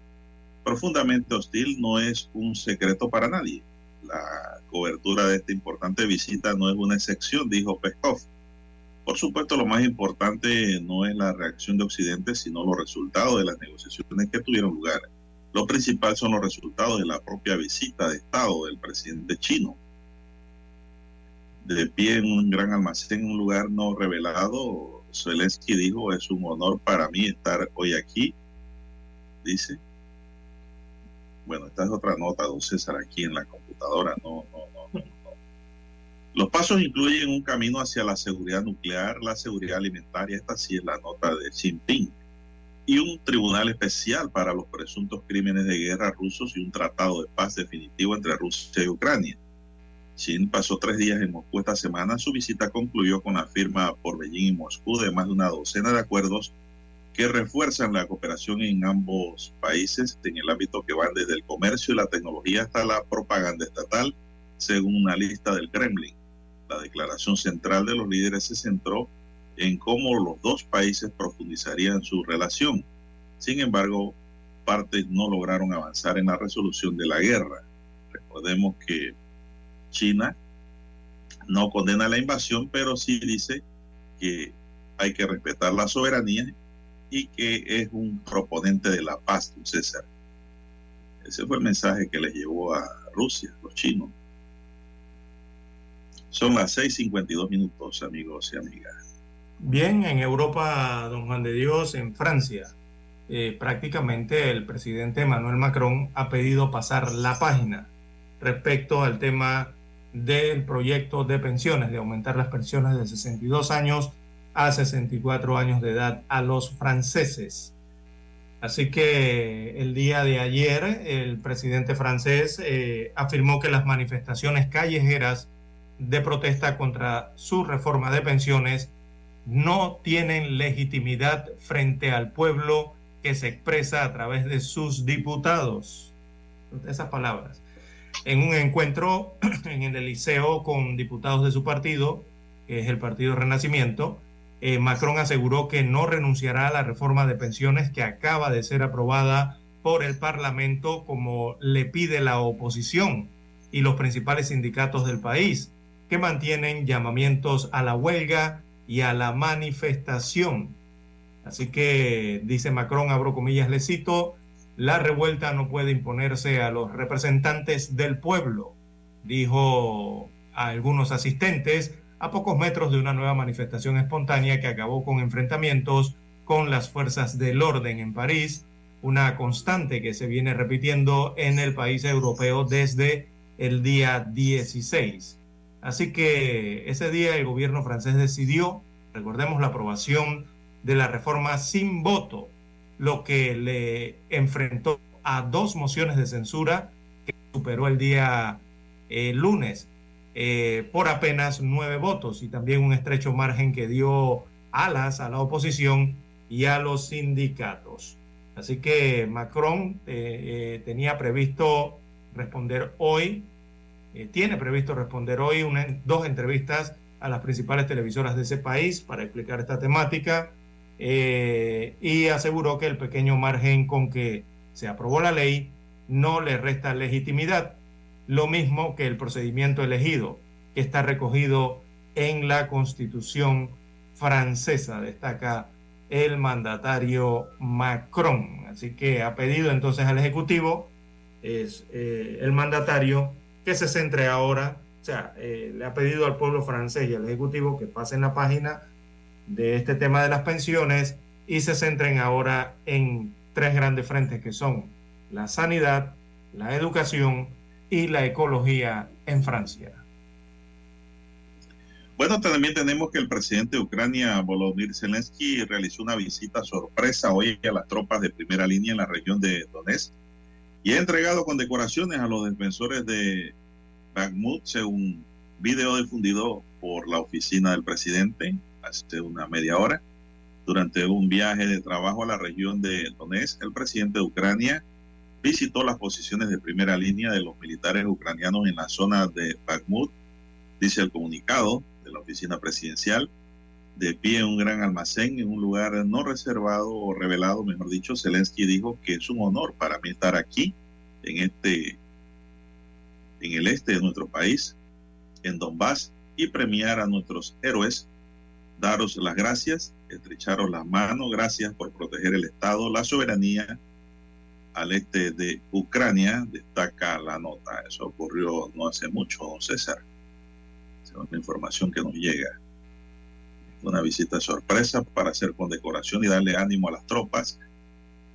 profundamente hostil, no es un secreto para nadie. La cobertura de esta importante visita no es una excepción, dijo Peskov. Por supuesto, lo más importante no es la reacción de Occidente, sino los resultados de las negociaciones que tuvieron lugar. Lo principal son los resultados de la propia visita de Estado del presidente chino de pie en un gran almacén en un lugar no revelado. Zelensky dijo, es un honor para mí estar hoy aquí, dice. Bueno, esta es otra nota, don César, aquí en la computadora. No, no, no, no, Los pasos incluyen un camino hacia la seguridad nuclear, la seguridad alimentaria, esta sí es la nota de Xi Jinping, y un tribunal especial para los presuntos crímenes de guerra rusos y un tratado de paz definitivo entre Rusia y Ucrania. Pasó tres días en Moscú esta semana. Su visita concluyó con la firma por Beijing y Moscú de más de una docena de acuerdos que refuerzan la cooperación en ambos países en el ámbito que van desde el comercio y la tecnología hasta la propaganda estatal, según una lista del Kremlin. La declaración central de los líderes se centró en cómo los dos países profundizarían su relación. Sin embargo, partes no lograron avanzar en la resolución de la guerra. Recordemos que China no condena la invasión, pero sí dice que hay que respetar la soberanía y que es un proponente de la paz, César. Ese fue el mensaje que le llevó a Rusia, los chinos. Son las 6:52 minutos, amigos y amigas. Bien, en Europa, don Juan de Dios, en Francia, eh, prácticamente el presidente Emmanuel Macron ha pedido pasar la página respecto al tema del proyecto de pensiones, de aumentar las pensiones de 62 años a 64 años de edad a los franceses. Así que el día de ayer el presidente francés eh, afirmó que las manifestaciones callejeras de protesta contra su reforma de pensiones no tienen legitimidad frente al pueblo que se expresa a través de sus diputados. Esas palabras en un encuentro en el liceo con diputados de su partido, que es el Partido Renacimiento, eh, Macron aseguró que no renunciará a la reforma de pensiones que acaba de ser aprobada por el Parlamento como le pide la oposición y los principales sindicatos del país, que mantienen llamamientos a la huelga y a la manifestación. Así que, dice Macron, abro comillas, le cito, la revuelta no puede imponerse a los representantes del pueblo, dijo a algunos asistentes a pocos metros de una nueva manifestación espontánea que acabó con enfrentamientos con las fuerzas del orden en París, una constante que se viene repitiendo en el país europeo desde el día 16. Así que ese día el gobierno francés decidió, recordemos la aprobación de la reforma sin voto lo que le enfrentó a dos mociones de censura que superó el día eh, lunes eh, por apenas nueve votos y también un estrecho margen que dio alas a la oposición y a los sindicatos. Así que Macron eh, tenía previsto responder hoy, tiene previsto responder hoy dos entrevistas a las principales televisoras de ese país para explicar esta temática eh, y aseguró que el pequeño margen con que se aprobó la ley no le resta legitimidad, lo mismo que el procedimiento elegido, que está recogido en la constitución francesa, destaca el mandatario Macron. Así que ha pedido entonces al Ejecutivo, es eh, el mandatario, que se centre ahora, o sea, eh, le ha pedido al pueblo francés y al Ejecutivo que pasen la página de este tema de las pensiones y se centren ahora en tres grandes frentes que son la sanidad, la educación y la ecología en Francia. Bueno, también tenemos que el presidente de Ucrania, Volodymyr Zelensky, realizó una visita sorpresa hoy a las tropas de primera línea en la región de Donetsk y ha entregado condecoraciones a los defensores de Bakhmut, según video difundido por la oficina del presidente hace una media hora. Durante un viaje de trabajo a la región de Donetsk, el presidente de Ucrania visitó las posiciones de primera línea de los militares ucranianos en la zona de Bakhmut, dice el comunicado de la oficina presidencial. De pie en un gran almacén en un lugar no reservado o revelado, mejor dicho, Zelensky dijo que es un honor para mí estar aquí, en este, en el este de nuestro país, en Donbass, y premiar a nuestros héroes, daros las gracias, estrecharos las manos, gracias por proteger el Estado, la soberanía al este de Ucrania, destaca la nota. Eso ocurrió no hace mucho, don César. Según la información que nos llega. Una visita sorpresa para hacer condecoración y darle ánimo a las tropas,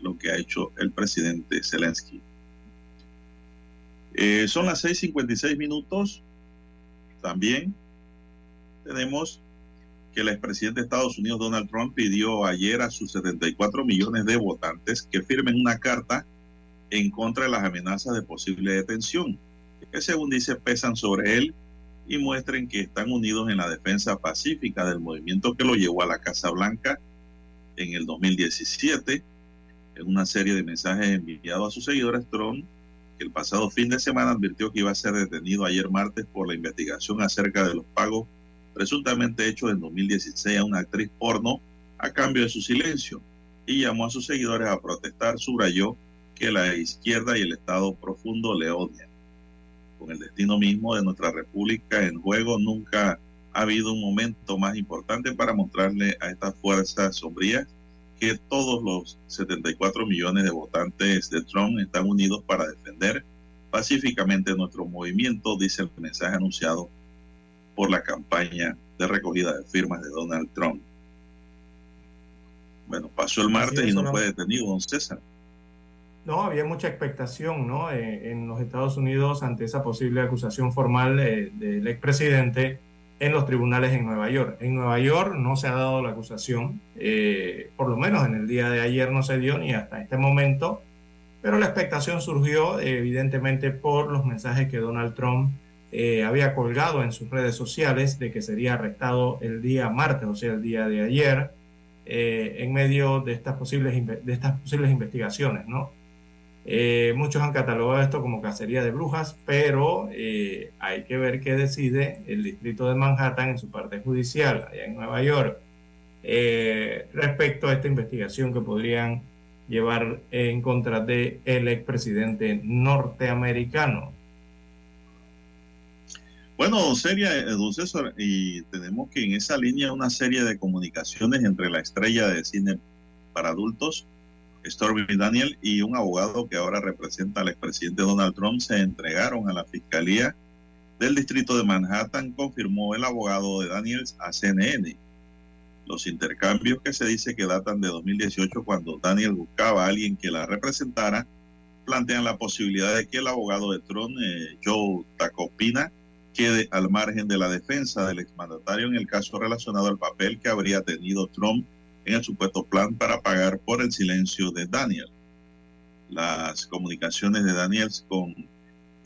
lo que ha hecho el presidente Zelensky. Eh, son las 6:56 minutos. También tenemos que el expresidente de Estados Unidos, Donald Trump, pidió ayer a sus 74 millones de votantes que firmen una carta en contra de las amenazas de posible detención, que según dice pesan sobre él y muestren que están unidos en la defensa pacífica del movimiento que lo llevó a la Casa Blanca en el 2017. En una serie de mensajes enviados a sus seguidores, Trump, el pasado fin de semana advirtió que iba a ser detenido ayer martes por la investigación acerca de los pagos presuntamente hecho en 2016 a una actriz porno a cambio de su silencio y llamó a sus seguidores a protestar, subrayó que la izquierda y el Estado profundo le odian. Con el destino mismo de nuestra república en juego, nunca ha habido un momento más importante para mostrarle a estas fuerzas sombrías que todos los 74 millones de votantes de Trump están unidos para defender pacíficamente nuestro movimiento, dice el mensaje anunciado por la campaña de recogida de firmas de Donald Trump. Bueno, pasó el martes y no fue detenido, don César. No, había mucha expectación ¿no? Eh, en los Estados Unidos ante esa posible acusación formal eh, del expresidente en los tribunales en Nueva York. En Nueva York no se ha dado la acusación, eh, por lo menos en el día de ayer no se dio ni hasta este momento, pero la expectación surgió evidentemente por los mensajes que Donald Trump eh, había colgado en sus redes sociales de que sería arrestado el día martes, o sea, el día de ayer, eh, en medio de estas posibles, de estas posibles investigaciones, ¿no? Eh, muchos han catalogado esto como cacería de brujas, pero hay que ver qué decide el distrito de Manhattan en su parte judicial, allá en Nueva York, respecto a esta investigación que podrían llevar en contra del el expresidente norteamericano. Bueno, Seria, eh, don César, y tenemos que en esa línea una serie de comunicaciones entre la estrella de cine para adultos, Stormy Daniel, y un abogado que ahora representa al expresidente Donald Trump se entregaron a la Fiscalía del Distrito de Manhattan, confirmó el abogado de Daniels a CNN. Los intercambios que se dice que datan de 2018, cuando Daniel buscaba a alguien que la representara, plantean la posibilidad de que el abogado de Trump, eh, Joe Tacopina, quede al margen de la defensa del exmandatario en el caso relacionado al papel que habría tenido Trump en el supuesto plan para pagar por el silencio de Daniel. Las comunicaciones de Daniels con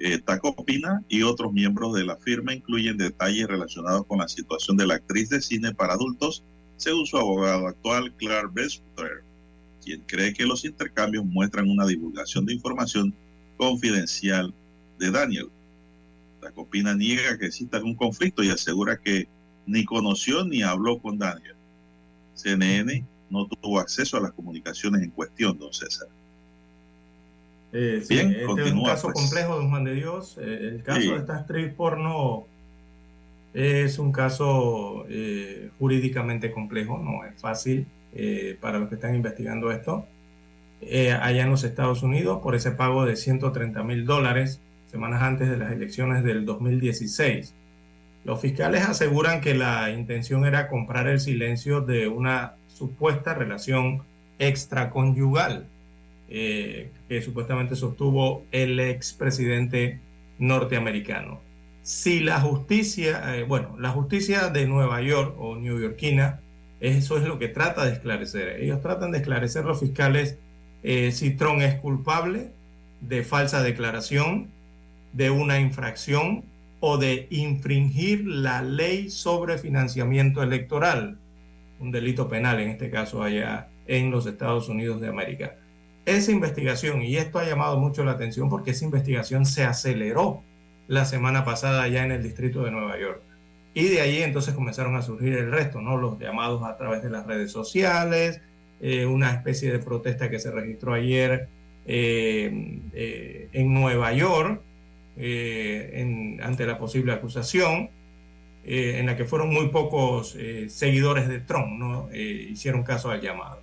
eh, Taco Pina y otros miembros de la firma incluyen detalles relacionados con la situación de la actriz de cine para adultos, según su abogado actual, Clark Bester, quien cree que los intercambios muestran una divulgación de información confidencial de Daniel. La Copina niega que exista algún conflicto y asegura que ni conoció ni habló con Daniel. CNN no tuvo acceso a las comunicaciones en cuestión, don César. Eh, Bien, este es un caso pues. complejo, don Juan de Dios. Eh, el caso de esta actriz porno es un caso eh, jurídicamente complejo, no es fácil para los que están investigando esto. allá en los Estados Unidos, por ese pago de 130 mil dólares, semanas antes de las elecciones del 2016. Los fiscales aseguran que la intención era comprar el silencio de una supuesta relación extraconyugal eh, que supuestamente sostuvo el expresidente norteamericano. Si la justicia, eh, bueno, la justicia de Nueva York o neoyorquina, eso es lo que trata de esclarecer. Ellos tratan de esclarecer los fiscales eh, si Trump es culpable de falsa declaración, de una infracción o de infringir la ley sobre financiamiento electoral, un delito penal en este caso allá en los Estados Unidos de América esa investigación, y esto ha llamado mucho la atención porque esa investigación se aceleró la semana pasada ya en el distrito de Nueva York. Y de ahí entonces comenzaron a surgir el resto, ¿no? Los llamados a través de las redes sociales, eh, una especie de protesta que se registró ayer eh, eh, en Nueva York ante la posible acusación, en la que fueron muy pocos seguidores de Trump, ¿no? hicieron caso al llamado.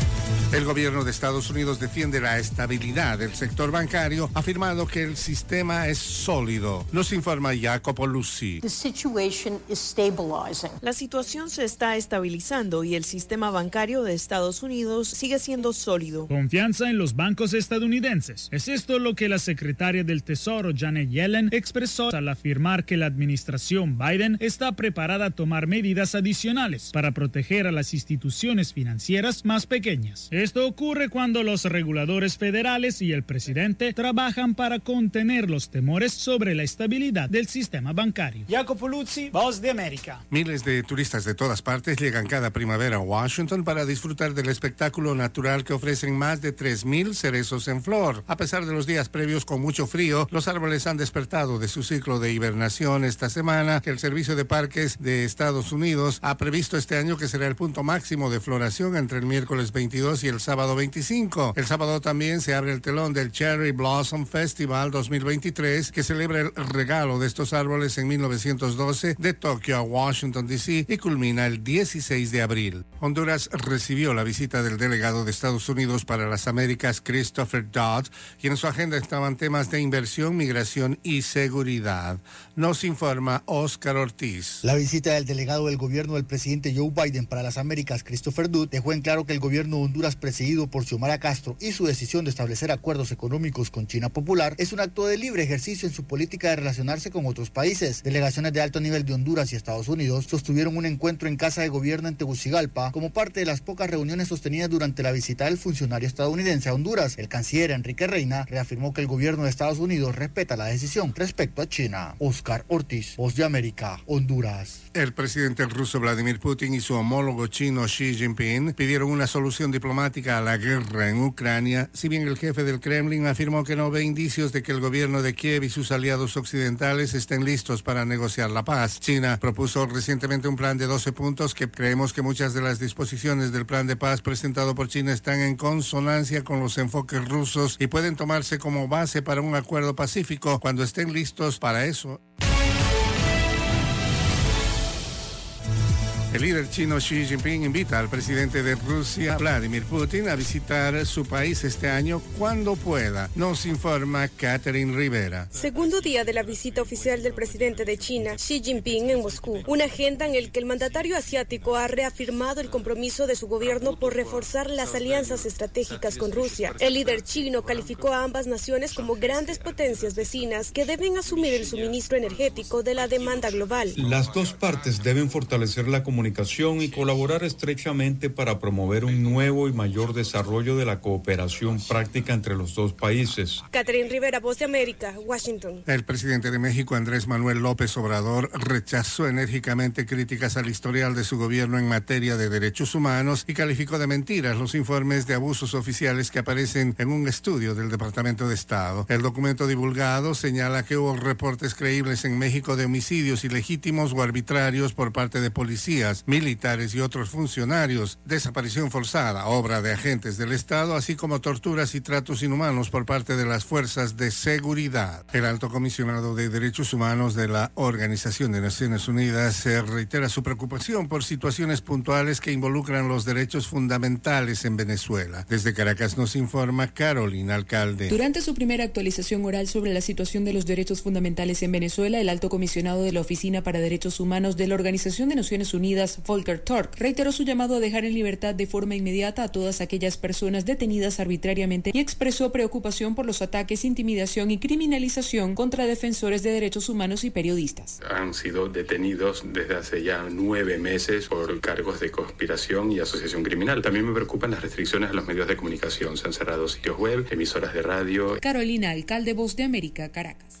El gobierno de Estados Unidos defiende la estabilidad del sector bancario, afirmando que el sistema es sólido. Nos informa Jacopo Lucy. La situación se está estabilizando y el sistema bancario de Estados Unidos sigue siendo sólido. Confianza en los bancos estadounidenses. Es esto lo que la secretaria del Tesoro, Janet Yellen, expresó al afirmar que la administración Biden está preparada a tomar medidas adicionales para proteger a las instituciones financieras más pequeñas. Esto ocurre cuando los reguladores federales y el presidente trabajan para contener los temores sobre la estabilidad del sistema bancario. Jacopo Luzzi, Voz de América. Miles de turistas de todas partes llegan cada primavera a Washington para disfrutar del espectáculo natural que ofrecen más de 3.000 cerezos en flor. A pesar de los días previos con mucho frío, los árboles han despertado de su ciclo de hibernación esta semana, que el Servicio de Parques de Estados Unidos ha previsto este año que será el punto máximo de floración entre el miércoles 22 y el sábado 25. El sábado también se abre el telón del Cherry Blossom Festival 2023 que celebra el regalo de estos árboles en 1912 de Tokio a Washington, D.C. y culmina el 16 de abril. Honduras recibió la visita del delegado de Estados Unidos para las Américas, Christopher Dodd, y en su agenda estaban temas de inversión, migración y seguridad. Nos informa Oscar Ortiz. La visita del delegado del gobierno del presidente Joe Biden para las Américas, Christopher Dodd, dejó en claro que el gobierno de Presidido por Xiomara Castro y su decisión de establecer acuerdos económicos con China Popular es un acto de libre ejercicio en su política de relacionarse con otros países. Delegaciones de alto nivel de Honduras y Estados Unidos sostuvieron un encuentro en Casa de Gobierno en Tegucigalpa como parte de las pocas reuniones sostenidas durante la visita del funcionario estadounidense a Honduras. El canciller Enrique Reina reafirmó que el gobierno de Estados Unidos respeta la decisión respecto a China. Oscar Ortiz, Voz de América, Honduras. El presidente ruso Vladimir Putin y su homólogo chino Xi Jinping pidieron una solución diplomática a la guerra en Ucrania, si bien el jefe del Kremlin afirmó que no ve indicios de que el gobierno de Kiev y sus aliados occidentales estén listos para negociar la paz. China propuso recientemente un plan de 12 puntos que creemos que muchas de las disposiciones del plan de paz presentado por China están en consonancia con los enfoques rusos y pueden tomarse como base para un acuerdo pacífico cuando estén listos para eso. El líder chino Xi Jinping invita al presidente de Rusia, Vladimir Putin, a visitar su país este año cuando pueda. Nos informa Catherine Rivera. Segundo día de la visita oficial del presidente de China, Xi Jinping, en Moscú. Una agenda en el que el mandatario asiático ha reafirmado el compromiso de su gobierno por reforzar las alianzas estratégicas con Rusia. El líder chino calificó a ambas naciones como grandes potencias vecinas que deben asumir el suministro energético de la demanda global. Las dos partes deben fortalecer la comunicación comunicación y colaborar estrechamente para promover un nuevo y mayor desarrollo de la cooperación práctica entre los dos países. Catherine Rivera, Voz de América, Washington. El presidente de México, Andrés Manuel López Obrador, rechazó enérgicamente críticas al historial de su gobierno en materia de derechos humanos y calificó de mentiras los informes de abusos oficiales que aparecen en un estudio del Departamento de Estado. El documento divulgado señala que hubo reportes creíbles en México de homicidios ilegítimos o arbitrarios por parte de policías, militares y otros funcionarios, desaparición forzada, obra de agentes del Estado, así como torturas y tratos inhumanos por parte de las fuerzas de seguridad. El alto comisionado de Derechos Humanos de la Organización de Naciones Unidas se reitera su preocupación por situaciones puntuales que involucran los derechos fundamentales en Venezuela. Desde Caracas nos informa Carolina Alcalde. Durante su primera actualización oral sobre la situación de los derechos fundamentales en Venezuela, el alto comisionado de la Oficina para Derechos Humanos de la Organización de Naciones Unidas, Volker Turk, reiteró su llamado a dejar en libertad de forma inmediata a todas aquellas personas detenidas arbitrariamente y expresó preocupación por los ataques, intimidación y criminalización contra defensores de derechos humanos y periodistas. Han sido detenidos desde hace ya nueve meses por cargos de conspiración y asociación criminal. También me preocupan las restricciones a los medios de comunicación. Se han cerrado sitios web, emisoras de radio. Carolina, alcalde Voz de América, Caracas.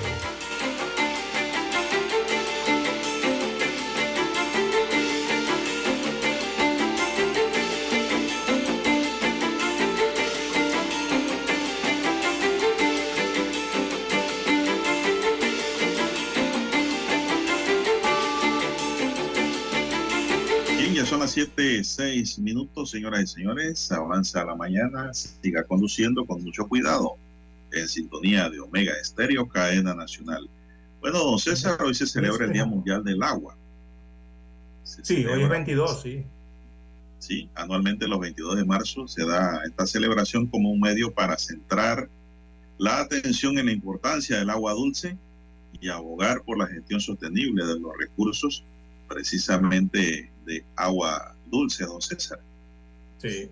Las 7, 6 minutos, señoras y señores. Avanza la mañana. Siga conduciendo con mucho cuidado. En sintonía de Omega Estéreo, cadena nacional. Bueno, don César, hoy se celebra el Día Mundial del Agua. Se Sí, hoy celebra, es 22, sí. Sí, anualmente los 22 de marzo se da esta celebración como un medio para centrar la atención en la importancia del agua dulce y abogar por la gestión sostenible de los recursos precisamente de agua dulce, don César. Sí.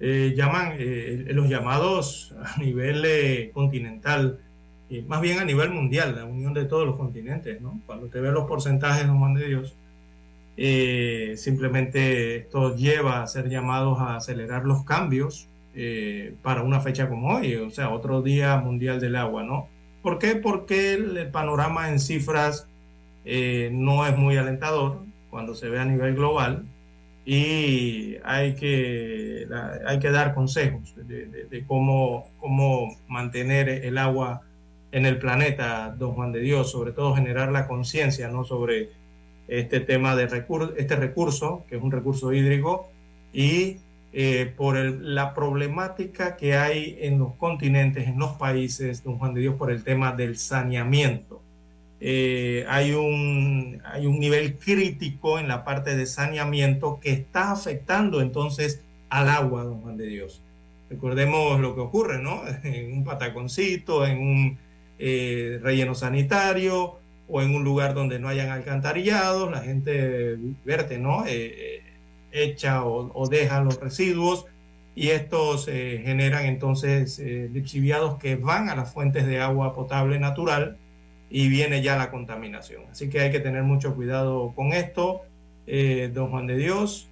Eh, llaman eh, los llamados a nivel eh, continental, eh, más bien a nivel mundial, la unión de todos los continentes, ¿no? Cuando te ve los porcentajes, don Juan de Dios, eh, simplemente esto lleva a ser llamados a acelerar los cambios eh, para una fecha como hoy, o sea, otro Día Mundial del Agua, ¿no? ¿Por qué? Porque el, panorama en cifras no es muy alentador cuando se ve a nivel global y hay que, hay que dar consejos de, de- de cómo, cómo mantener el agua en el planeta, don Juan de Dios, sobre todo generar la conciencia ¿no? sobre este tema de recur este recurso, que es un recurso hídrico, y eh, por el- la problemática que hay en los continentes, en los países, don Juan de Dios, por el tema del saneamiento. Eh, hay, un, hay un nivel crítico en la parte de saneamiento que está afectando entonces al agua, don Juan de Dios. Recordemos lo que ocurre, ¿no? En un pataconcito, en un eh, relleno sanitario o en un lugar donde no hayan alcantarillados, la gente verte, ¿no? Eh, eh, echa o, o deja los residuos y estos eh, generan entonces eh, lixiviados que van a las fuentes de agua potable natural y viene ya la contaminación. Así que hay que tener mucho cuidado con esto. Eh, don Juan de Dios,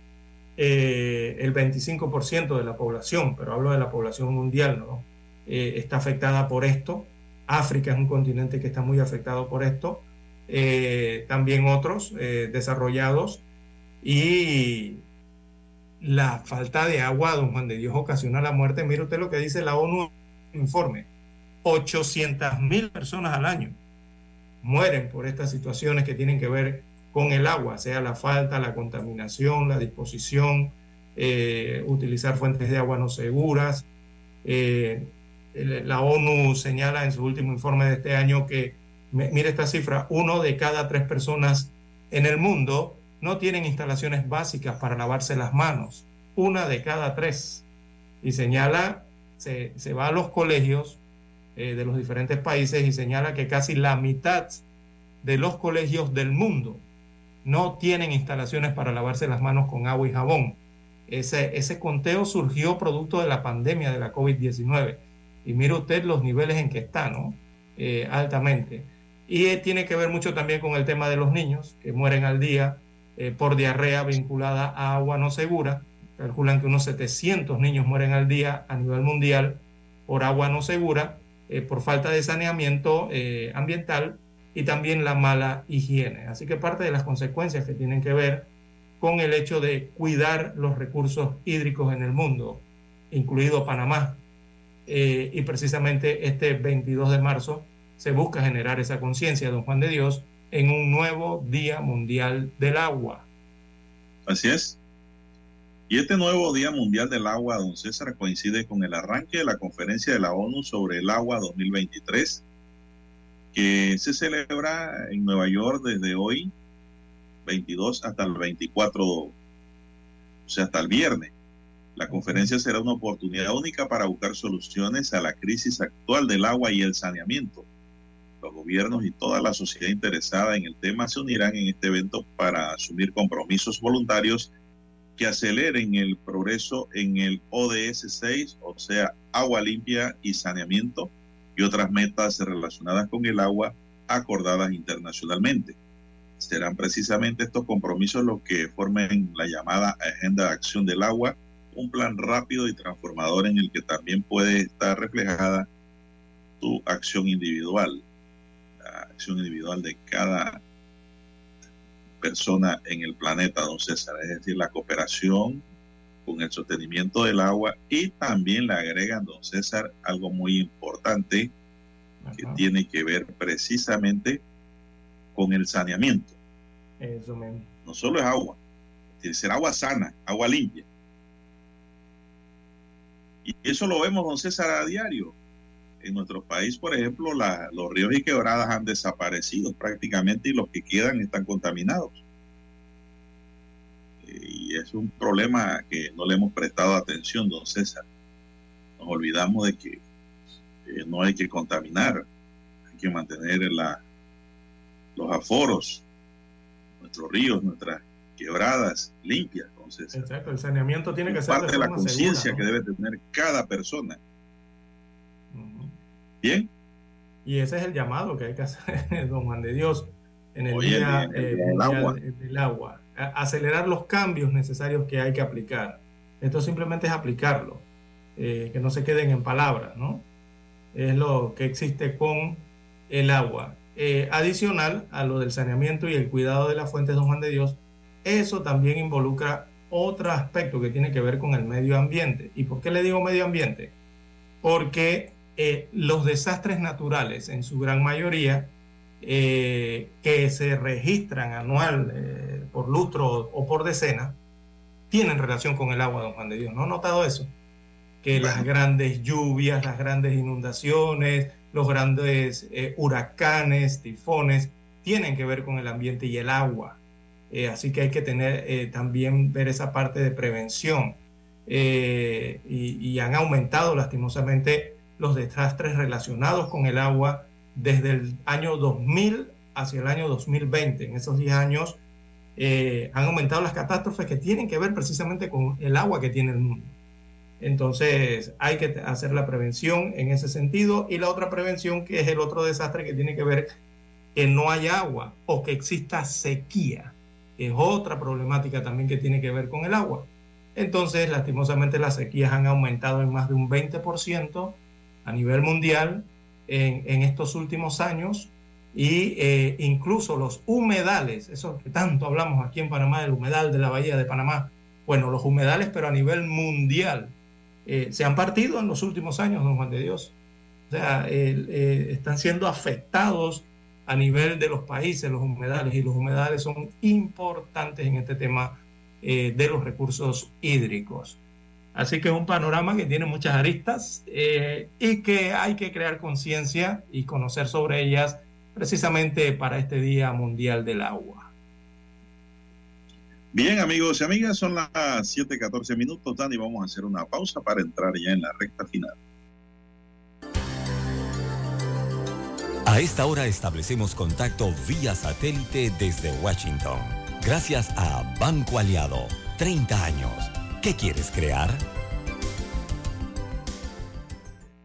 eh, el 25% de la población, pero hablo de la población mundial, ¿no? Eh, está afectada por esto. África es un continente que está muy afectado por esto. También otros desarrollados. Y la falta de agua, don Juan de Dios, ocasiona la muerte. Mire usted lo que dice la ONU informe. 800 mil personas al año mueren por estas situaciones que tienen que ver con el agua, sea la falta, la contaminación, la disposición, eh, utilizar fuentes de agua no seguras. Eh, la ONU señala en su último informe de este año que, mire esta cifra, uno de cada tres personas en el mundo no tienen instalaciones básicas para lavarse las manos. Una de cada tres. Y señala, se, se va a los colegios eh, de los diferentes países y señala que casi la mitad de los colegios del mundo no tienen instalaciones para lavarse las manos con agua y jabón. Ese, ese conteo surgió producto de la pandemia de la COVID-19. Y mire usted los niveles en que está, ¿no? Eh, altamente. Y eh, tiene que ver mucho también con el tema de los niños que mueren al día por diarrea vinculada a agua no segura. Calculan que unos 700 niños mueren al día a nivel mundial por agua no segura, por falta de saneamiento ambiental y también la mala higiene. Así que parte de las consecuencias que tienen que ver con el hecho de cuidar los recursos hídricos en el mundo, incluido Panamá. Eh, y precisamente este 22 de marzo se busca generar esa conciencia, don Juan de Dios, en un nuevo Día Mundial del Agua. Así es. Y este nuevo Día Mundial del Agua, don César, coincide con el arranque de la conferencia de la ONU sobre el agua 2023 que se celebra en Nueva York desde hoy, 22 hasta el 24, o sea, hasta el viernes. La conferencia será una oportunidad única para buscar soluciones a la crisis actual del agua y el saneamiento. Los gobiernos y toda la sociedad interesada en el tema se unirán en este evento para asumir compromisos voluntarios que aceleren el progreso en el ODS 6, o sea, agua limpia y saneamiento, y otras metas relacionadas con el agua acordadas internacionalmente. Serán precisamente estos compromisos los que formen la llamada Agenda de Acción del Agua, un plan rápido y transformador en el que también puede estar reflejada tu acción individual, la acción individual de cada persona en el planeta, don César, es decir, la cooperación con el sostenimiento del agua y también le agregan, don César, algo muy importante que tiene que ver precisamente con el saneamiento. Eso mismo. No solo es agua, tiene que ser agua sana, agua limpia. Y eso lo vemos, don César, a diario. En nuestro país, por ejemplo, la, los ríos y quebradas han desaparecido prácticamente y los que quedan están contaminados y es un problema que no le hemos prestado atención, don César. Nos olvidamos de que eh, no hay que contaminar, hay que mantener la, los aforos, nuestros ríos, nuestras quebradas limpias. Entonces, Exacto, el saneamiento tiene que ser parte de, la conciencia que debe tener cada persona. Bien. Y ese es el llamado que hay que hacer, don Juan de Dios, en el día, eh, del agua. del agua acelerar los cambios necesarios que hay que aplicar. Esto simplemente es aplicarlo, eh, que no se queden en palabras, ¿no? Es lo que existe con el agua. Eh, adicional a lo del saneamiento y el cuidado de las fuentes, don Juan de Dios, eso también involucra otro aspecto que tiene que ver con el medio ambiente. ¿Y por qué le digo medio ambiente? Porque eh, los desastres naturales, en su gran mayoría, que se registran anual por lustro o por decena, tienen relación con el agua, don Juan de Dios. ¿No ha notado eso? Que las grandes lluvias, las grandes inundaciones, los grandes eh, huracanes, tifones, tienen que ver con el ambiente y el agua. Eh, así que hay que tener eh, también ver esa parte de prevención. Y, y, han aumentado lastimosamente los desastres relacionados con el agua desde el año 2000 hacia el año 2020. En esos 10 años eh, han aumentado las catástrofes que tienen que ver precisamente con el agua que tiene el mundo. Entonces hay que hacer la prevención en ese sentido y la otra prevención que es el otro desastre que tiene que ver que no haya agua o que exista sequía, que es otra problemática también que tiene que ver con el agua. Entonces, lastimosamente, las sequías han aumentado en más de un 20% a nivel mundial en, en estos últimos años y eh, incluso los humedales, eso que tanto hablamos aquí en Panamá, el humedal de la bahía de Panamá, bueno, los humedales, pero a nivel mundial, eh, se han partido en los últimos años, don Juan de Dios. O sea, eh, están siendo afectados a nivel de los países, los humedales, y los humedales son importantes en este tema de los recursos hídricos. Así que es un panorama que tiene muchas aristas y que hay que crear conciencia y conocer sobre ellas precisamente para este Día Mundial del Agua. Bien, amigos y amigas, son las 7:14 minutos, Dani. Vamos a hacer una pausa para entrar ya en la recta final. A esta hora establecemos contacto vía satélite desde Washington. gracias a Banco Aliado. 30 años. ¿Qué quieres crear?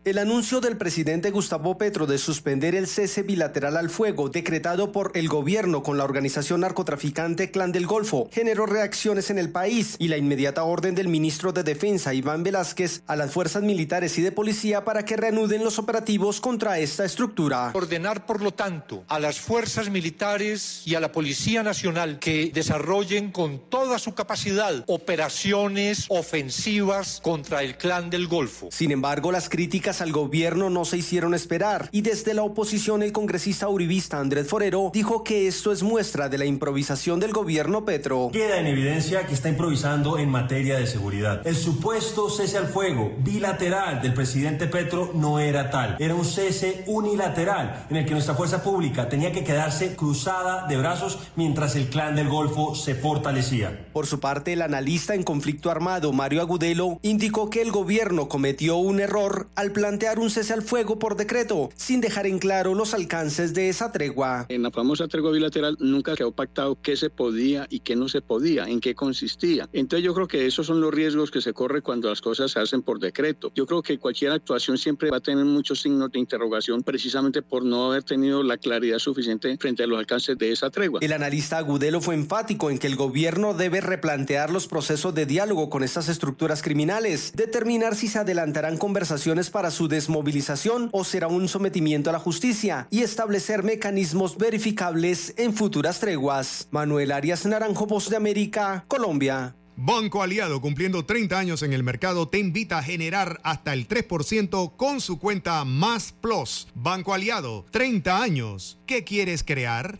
El anuncio del presidente Gustavo Petro de suspender el cese bilateral al fuego decretado por el gobierno con la organización narcotraficante Clan del Golfo generó reacciones en el país y la inmediata orden del ministro de Defensa Iván Velázquez a las fuerzas militares y de policía para que reanuden los operativos contra esta estructura. Ordenar, por lo tanto, a las fuerzas militares y a la Policía Nacional que desarrollen con toda su capacidad operaciones ofensivas contra el Clan del Golfo. Sin embargo, las críticas al gobierno no se hicieron esperar y desde la oposición el congresista uribista Andrés Forero dijo que esto es muestra de la improvisación del gobierno Petro. Queda en evidencia que está improvisando en materia de seguridad. El supuesto cese al fuego bilateral del presidente Petro no era tal. Era un cese unilateral en el que nuestra fuerza pública tenía que quedarse cruzada de brazos mientras el clan del Golfo se fortalecía. Por su parte, el analista en conflicto armado Mario Agudelo indicó que el gobierno cometió un error al plantear un cese al fuego por decreto, sin dejar en claro los alcances de esa tregua. En la famosa tregua bilateral nunca quedó pactado qué se podía y qué no se podía, en qué consistía. Entonces yo creo que esos son los riesgos que se corre cuando las cosas se hacen por decreto. Yo creo que cualquier actuación siempre va a tener muchos signos de interrogación precisamente por no haber tenido la claridad suficiente frente a los alcances de esa tregua. El analista Agudelo fue enfático en que el gobierno debe replantear los procesos de diálogo con estas estructuras criminales, determinar si se adelantarán conversaciones para su desmovilización o será un sometimiento a la justicia y establecer mecanismos verificables en futuras treguas. Manuel Arias Naranjo, Voz de América, Colombia. Banco Aliado, cumpliendo 30 años en el mercado, te invita a generar hasta el 3% con su cuenta Más Plus. Banco Aliado, 30 años. ¿Qué quieres crear?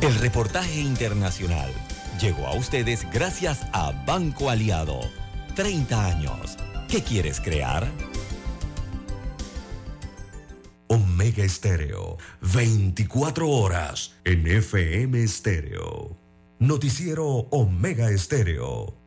El reportaje internacional llegó a ustedes gracias a Banco Aliado. 30 años. ¿Qué quieres crear? Omega Estéreo, 24 horas en FM Estéreo. Noticiero Omega Estéreo.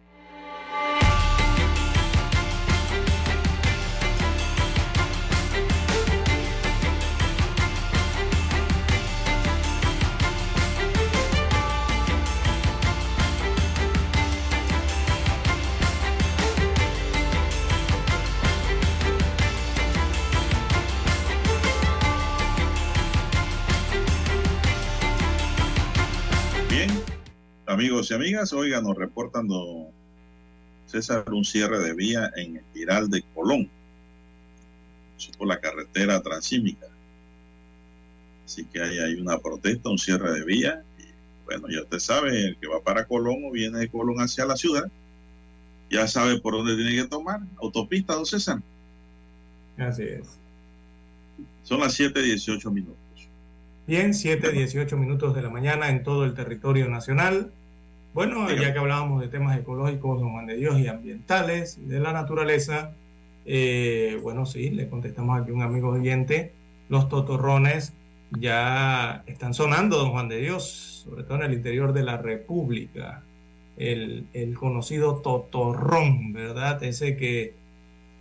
Amigos y amigas, oigan, nos reportan don César un cierre de vía en Espiral de Colón, por la carretera transímica. Así que ahí hay una protesta, un cierre de vía. Y bueno, ya usted sabe, el que va para Colón o viene de Colón hacia la ciudad, ya sabe por dónde tiene que tomar. Autopista, don César. Así es. Son las 7:18 minutos. Bien, 7, 18 minutos de la mañana en todo el territorio nacional. Bueno, ya que hablábamos de temas ecológicos, don Juan de Dios, y ambientales, de la naturaleza, eh, bueno, sí, le contestamos aquí a un amigo oyente, los totorrones ya están sonando, don Juan de Dios, sobre todo en el interior de la República. El, el conocido totorrón, ¿verdad? Ese que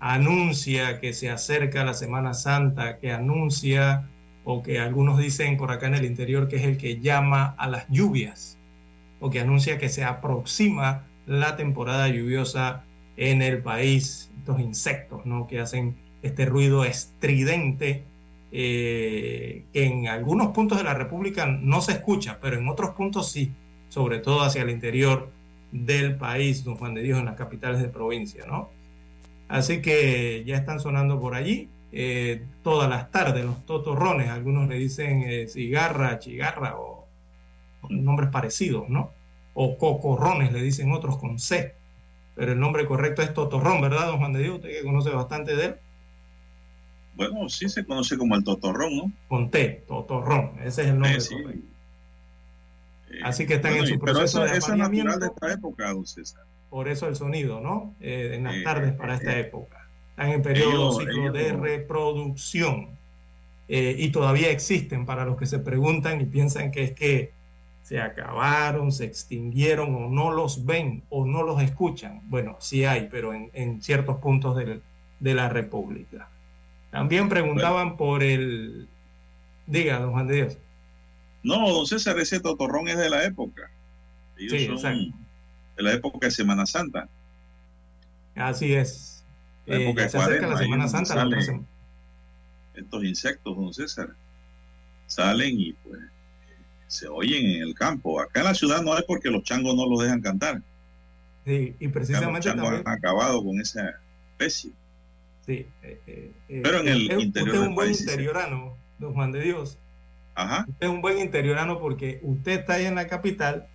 anuncia que se acerca la Semana Santa, que anuncia o que algunos dicen por acá en el interior que es el que llama a las lluvias, o que anuncia que se aproxima la temporada lluviosa en el país, estos insectos ¿no? que hacen este ruido estridente eh, que en algunos puntos de la República no se escucha, pero en otros puntos sí, sobre todo hacia el interior del país, don Juan de Dios, en las capitales de provincia, ¿no? Así que ya están sonando por allí eh, todas las tardes, los totorrones, algunos le dicen eh, cigarra, chigarra o nombres parecidos, ¿no? O cocorrones, le dicen otros con C, pero el nombre correcto es totorrón, ¿verdad, don Juan de Dios? Usted que conoce bastante de él. Bueno, sí se conoce como el totorrón, ¿no? Con T, totorrón, ese es el nombre Eh, sí. correcto. Así que están Bueno, en su pero proceso eso, de eso es natural de esta época, don César. Por eso el sonido, ¿no? Eh, en las Eh, tardes para eh, esta eh. época. Están en periodo Ellos- ciclo de reproducción. Eh, y todavía existen para los que se preguntan y piensan que es que se acabaron, se extinguieron o no los ven o no los escuchan. Bueno, sí hay, pero en, en ciertos puntos del- de la República. También preguntaban por el... Diga, don Juan de Dios. No, don César, ese totorrón es de la época. Ellos Sí, son exacto. de la época de Semana Santa. Así es. La Eh, época ya de se acerca la Semana Santa. la salen Estos insectos, don César, salen y pues se oyen en el campo. Acá en la ciudad no es porque los changos no los dejan cantar. Sí, y Acá precisamente los changos también. han acabado con esa especie. Sí, eh, eh, eh, Pero en el usted- interior usted es un buen país interiorano, don Juan de Dios. Ajá. Usted es un buen interiorano porque usted está ahí en la capital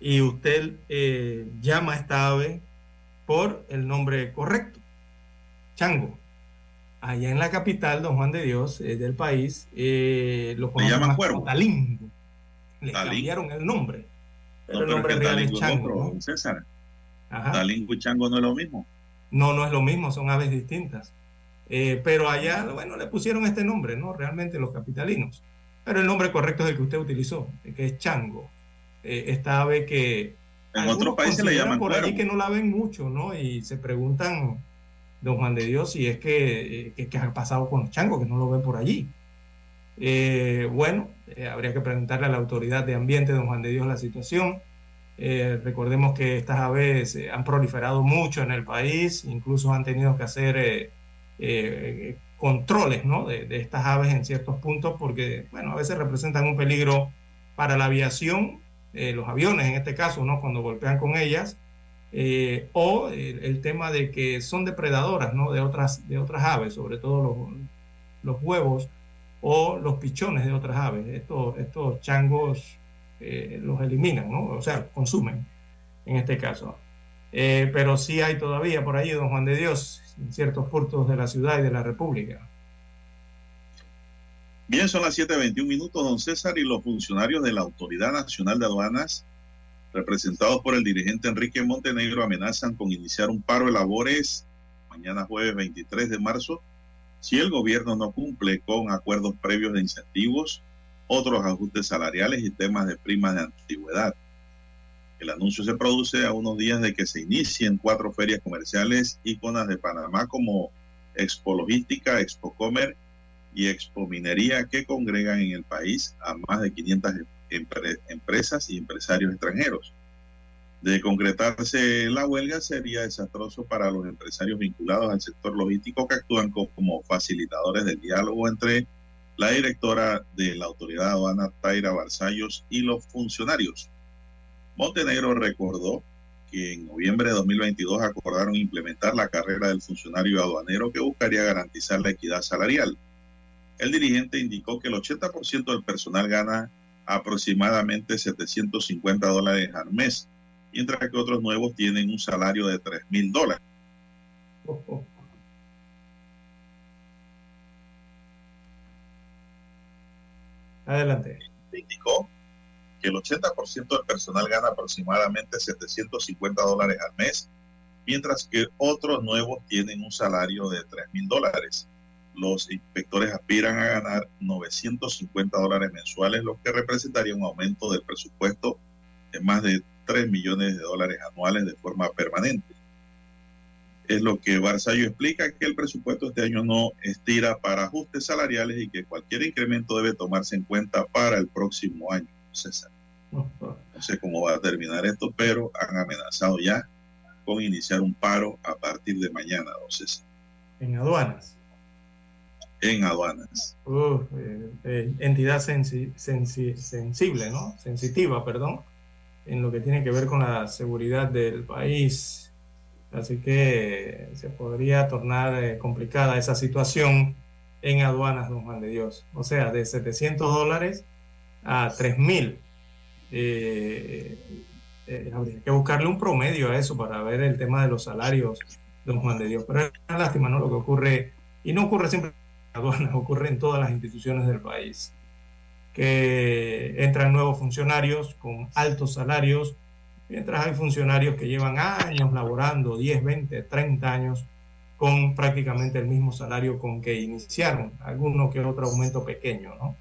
y usted eh, llama a esta ave por el nombre correcto, chango. Allá en la capital, don Juan de Dios, eh, del país, eh, lo conocen llaman cuervo? talingo. Le cambiaron el nombre. Pero No, el nombre es que real es chango. otro, ¿no? César. Ajá. Talingo y chango no es lo mismo. No, no es lo mismo, son aves distintas. Eh, pero allá, bueno, le pusieron este nombre, ¿no? Realmente los capitalinos. Pero el nombre correcto es el que usted utilizó, que es chango. Eh, esta ave que En otros países le llaman por allí que no la ven mucho, ¿no? Y se preguntan, don Juan de Dios, si es que, eh, que- ha pasado con los changos, que no lo ven por allí. Eh, bueno, eh, habría que preguntarle a la autoridad de ambiente, don Juan de Dios, la situación. Eh, recordemos que estas aves han proliferado mucho en el país, incluso han tenido que hacer controles ¿no? de, estas aves en ciertos puntos porque, bueno, a veces representan un peligro para la aviación, los aviones en este caso, ¿no? cuando golpean con ellas, o el, el tema de que son depredadoras ¿no? de, otras, de otras aves, sobre todo los, los huevos o los pichones de otras aves. Estos, estos changos eh, los eliminan, ¿no? o sea, consumen en este caso. Eh, pero sí hay todavía por ahí, don Juan de Dios, en ciertos puntos de la ciudad y de la República. Bien, son las 7.21 minutos, don César, y los funcionarios de la Autoridad Nacional de Aduanas, representados por el dirigente Enrique Montenegro, amenazan con iniciar un paro de labores mañana jueves 23 de marzo si el gobierno no cumple con acuerdos previos de incentivos, otros ajustes salariales y temas de primas de antigüedad. El anuncio se produce a unos días de que se inicien cuatro ferias comerciales íconas de Panamá como Expo Logística, Expo Comer y Expo Minería que congregan en el país a más de 500 empre- empresas y empresarios extranjeros. De concretarse la huelga sería desastroso para los empresarios vinculados al sector logístico que actúan co- como facilitadores del diálogo entre la directora de la autoridad aduana Taira Barzallos y los funcionarios. Montenegro recordó que en noviembre de 2022 acordaron implementar la carrera del funcionario aduanero que buscaría garantizar la equidad salarial. El dirigente indicó que el 80% del personal gana aproximadamente 750 dólares al mes, mientras que otros nuevos tienen un salario de 3 mil dólares. Adelante. Indicó que el 80% del personal gana aproximadamente 750 dólares al mes, mientras que otros nuevos tienen un salario de 3 mil dólares. Los inspectores aspiran a ganar 950 dólares mensuales, lo que representaría un aumento del presupuesto de más de 3 millones de dólares anuales de forma permanente. Es lo que Barzallo explica que el presupuesto este año no estira para ajustes salariales y que cualquier incremento debe tomarse en cuenta para el próximo año. César. No sé cómo va a terminar esto, pero han amenazado ya con iniciar un paro a partir de mañana, don César, En aduanas. en aduanas. Eh, eh, entidad sensi- sensi- sensible, ¿no? Sensitiva, perdón, en lo que tiene que ver con la seguridad del país. Así que se podría tornar eh, complicada esa situación en aduanas, don Juan de Dios. O sea, de 700 dólares a 3000. Eh, eh, habría que buscarle un promedio a eso para ver el tema de los salarios, don Juan de Dios. Pero es una lástima, ¿no? Lo que ocurre, y no ocurre siempre en aduanas, ocurre en todas las instituciones del país. Que entran nuevos funcionarios con altos salarios, mientras hay funcionarios que llevan años laborando, 10, 20, 30 años, con prácticamente el mismo salario con que iniciaron, alguno que otro aumento pequeño, ¿no?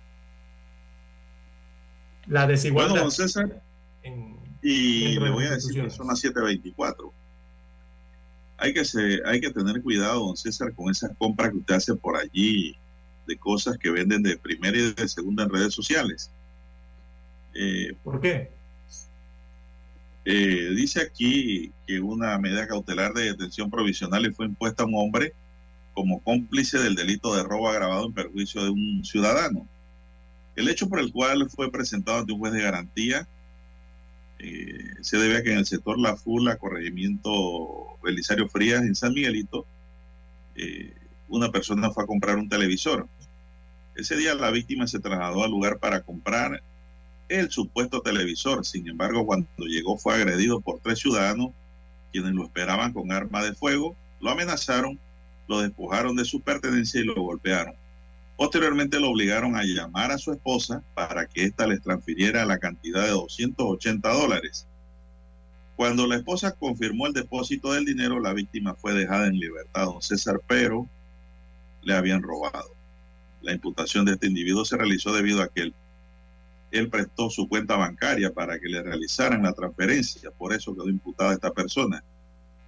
La desigualdad. Bueno, don César, y le voy a decir que son las 7.24. Hay que, se, hay que tener cuidado, don César, con esas compras que usted hace por allí de cosas que venden de primera y de segunda en redes sociales. Eh, ¿Por qué? Eh, dice aquí que una medida cautelar de detención provisional le fue impuesta a un hombre como cómplice del delito de robo agravado en perjuicio de un ciudadano. El hecho por el cual fue presentado ante un juez de garantía eh, se debe a que en el sector La Fula, corregimiento Belisario Frías, en San Miguelito, eh, una persona fue a comprar un televisor. Ese día la víctima se trasladó al lugar para comprar el supuesto televisor. Sin embargo, cuando llegó fue agredido por tres ciudadanos quienes lo esperaban con arma de fuego, lo amenazaron, lo despojaron de su pertenencia y lo golpearon. Posteriormente lo obligaron a llamar a su esposa para que ésta les transfiriera la cantidad de 280 dólares. Cuando la esposa confirmó el depósito del dinero, la víctima fue dejada en libertad, don César, pero le habían robado. La imputación de este individuo se realizó debido a que él, prestó su cuenta bancaria para que le realizaran la transferencia. Por eso quedó imputada esta persona.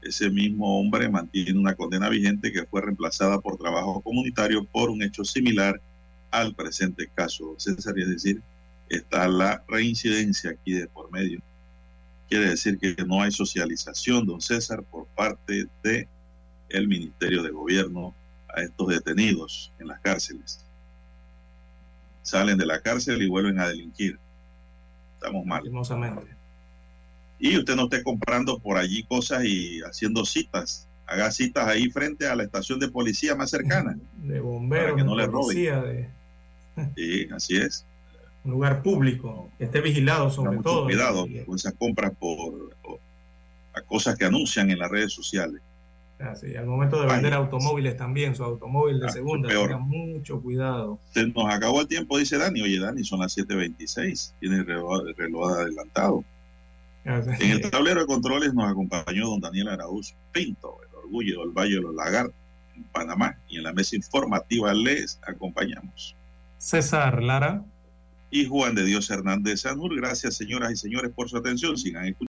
Ese mismo hombre mantiene una condena vigente que fue reemplazada por trabajo comunitario por un hecho similar al presente caso. César, es decir, está la reincidencia aquí de por medio. Quiere decir que no hay socialización, don César, por parte de el Ministerio de Gobierno a estos detenidos en las cárceles. Salen de la cárcel y vuelven a delinquir. Estamos mal. Y usted no esté comprando por allí cosas y haciendo citas. Haga citas ahí frente a la estación de policía más cercana. De bomberos, Para que no de le roben. policía, de Sí, así es. un lugar público, que esté vigilado sobre mucho todo. cuidado con esas compras por, por- a cosas que anuncian en las redes sociales. Al momento de vender automóviles también, su automóvil de Ah, segunda, tenga mucho cuidado. Se nos acabó el tiempo, dice Dani. Oye, Dani, son las 7.26. Tiene el reloj, el reloj adelantado. En el tablero de controles nos acompañó don Daniel Araúz Pinto, el orgullo del Valle de los Lagartos, en Panamá. Y en la mesa informativa les acompañamos. César Lara. Y Juan de Dios Hernández Sanur. Gracias, señoras y señores, por su atención. Sigan escuchando.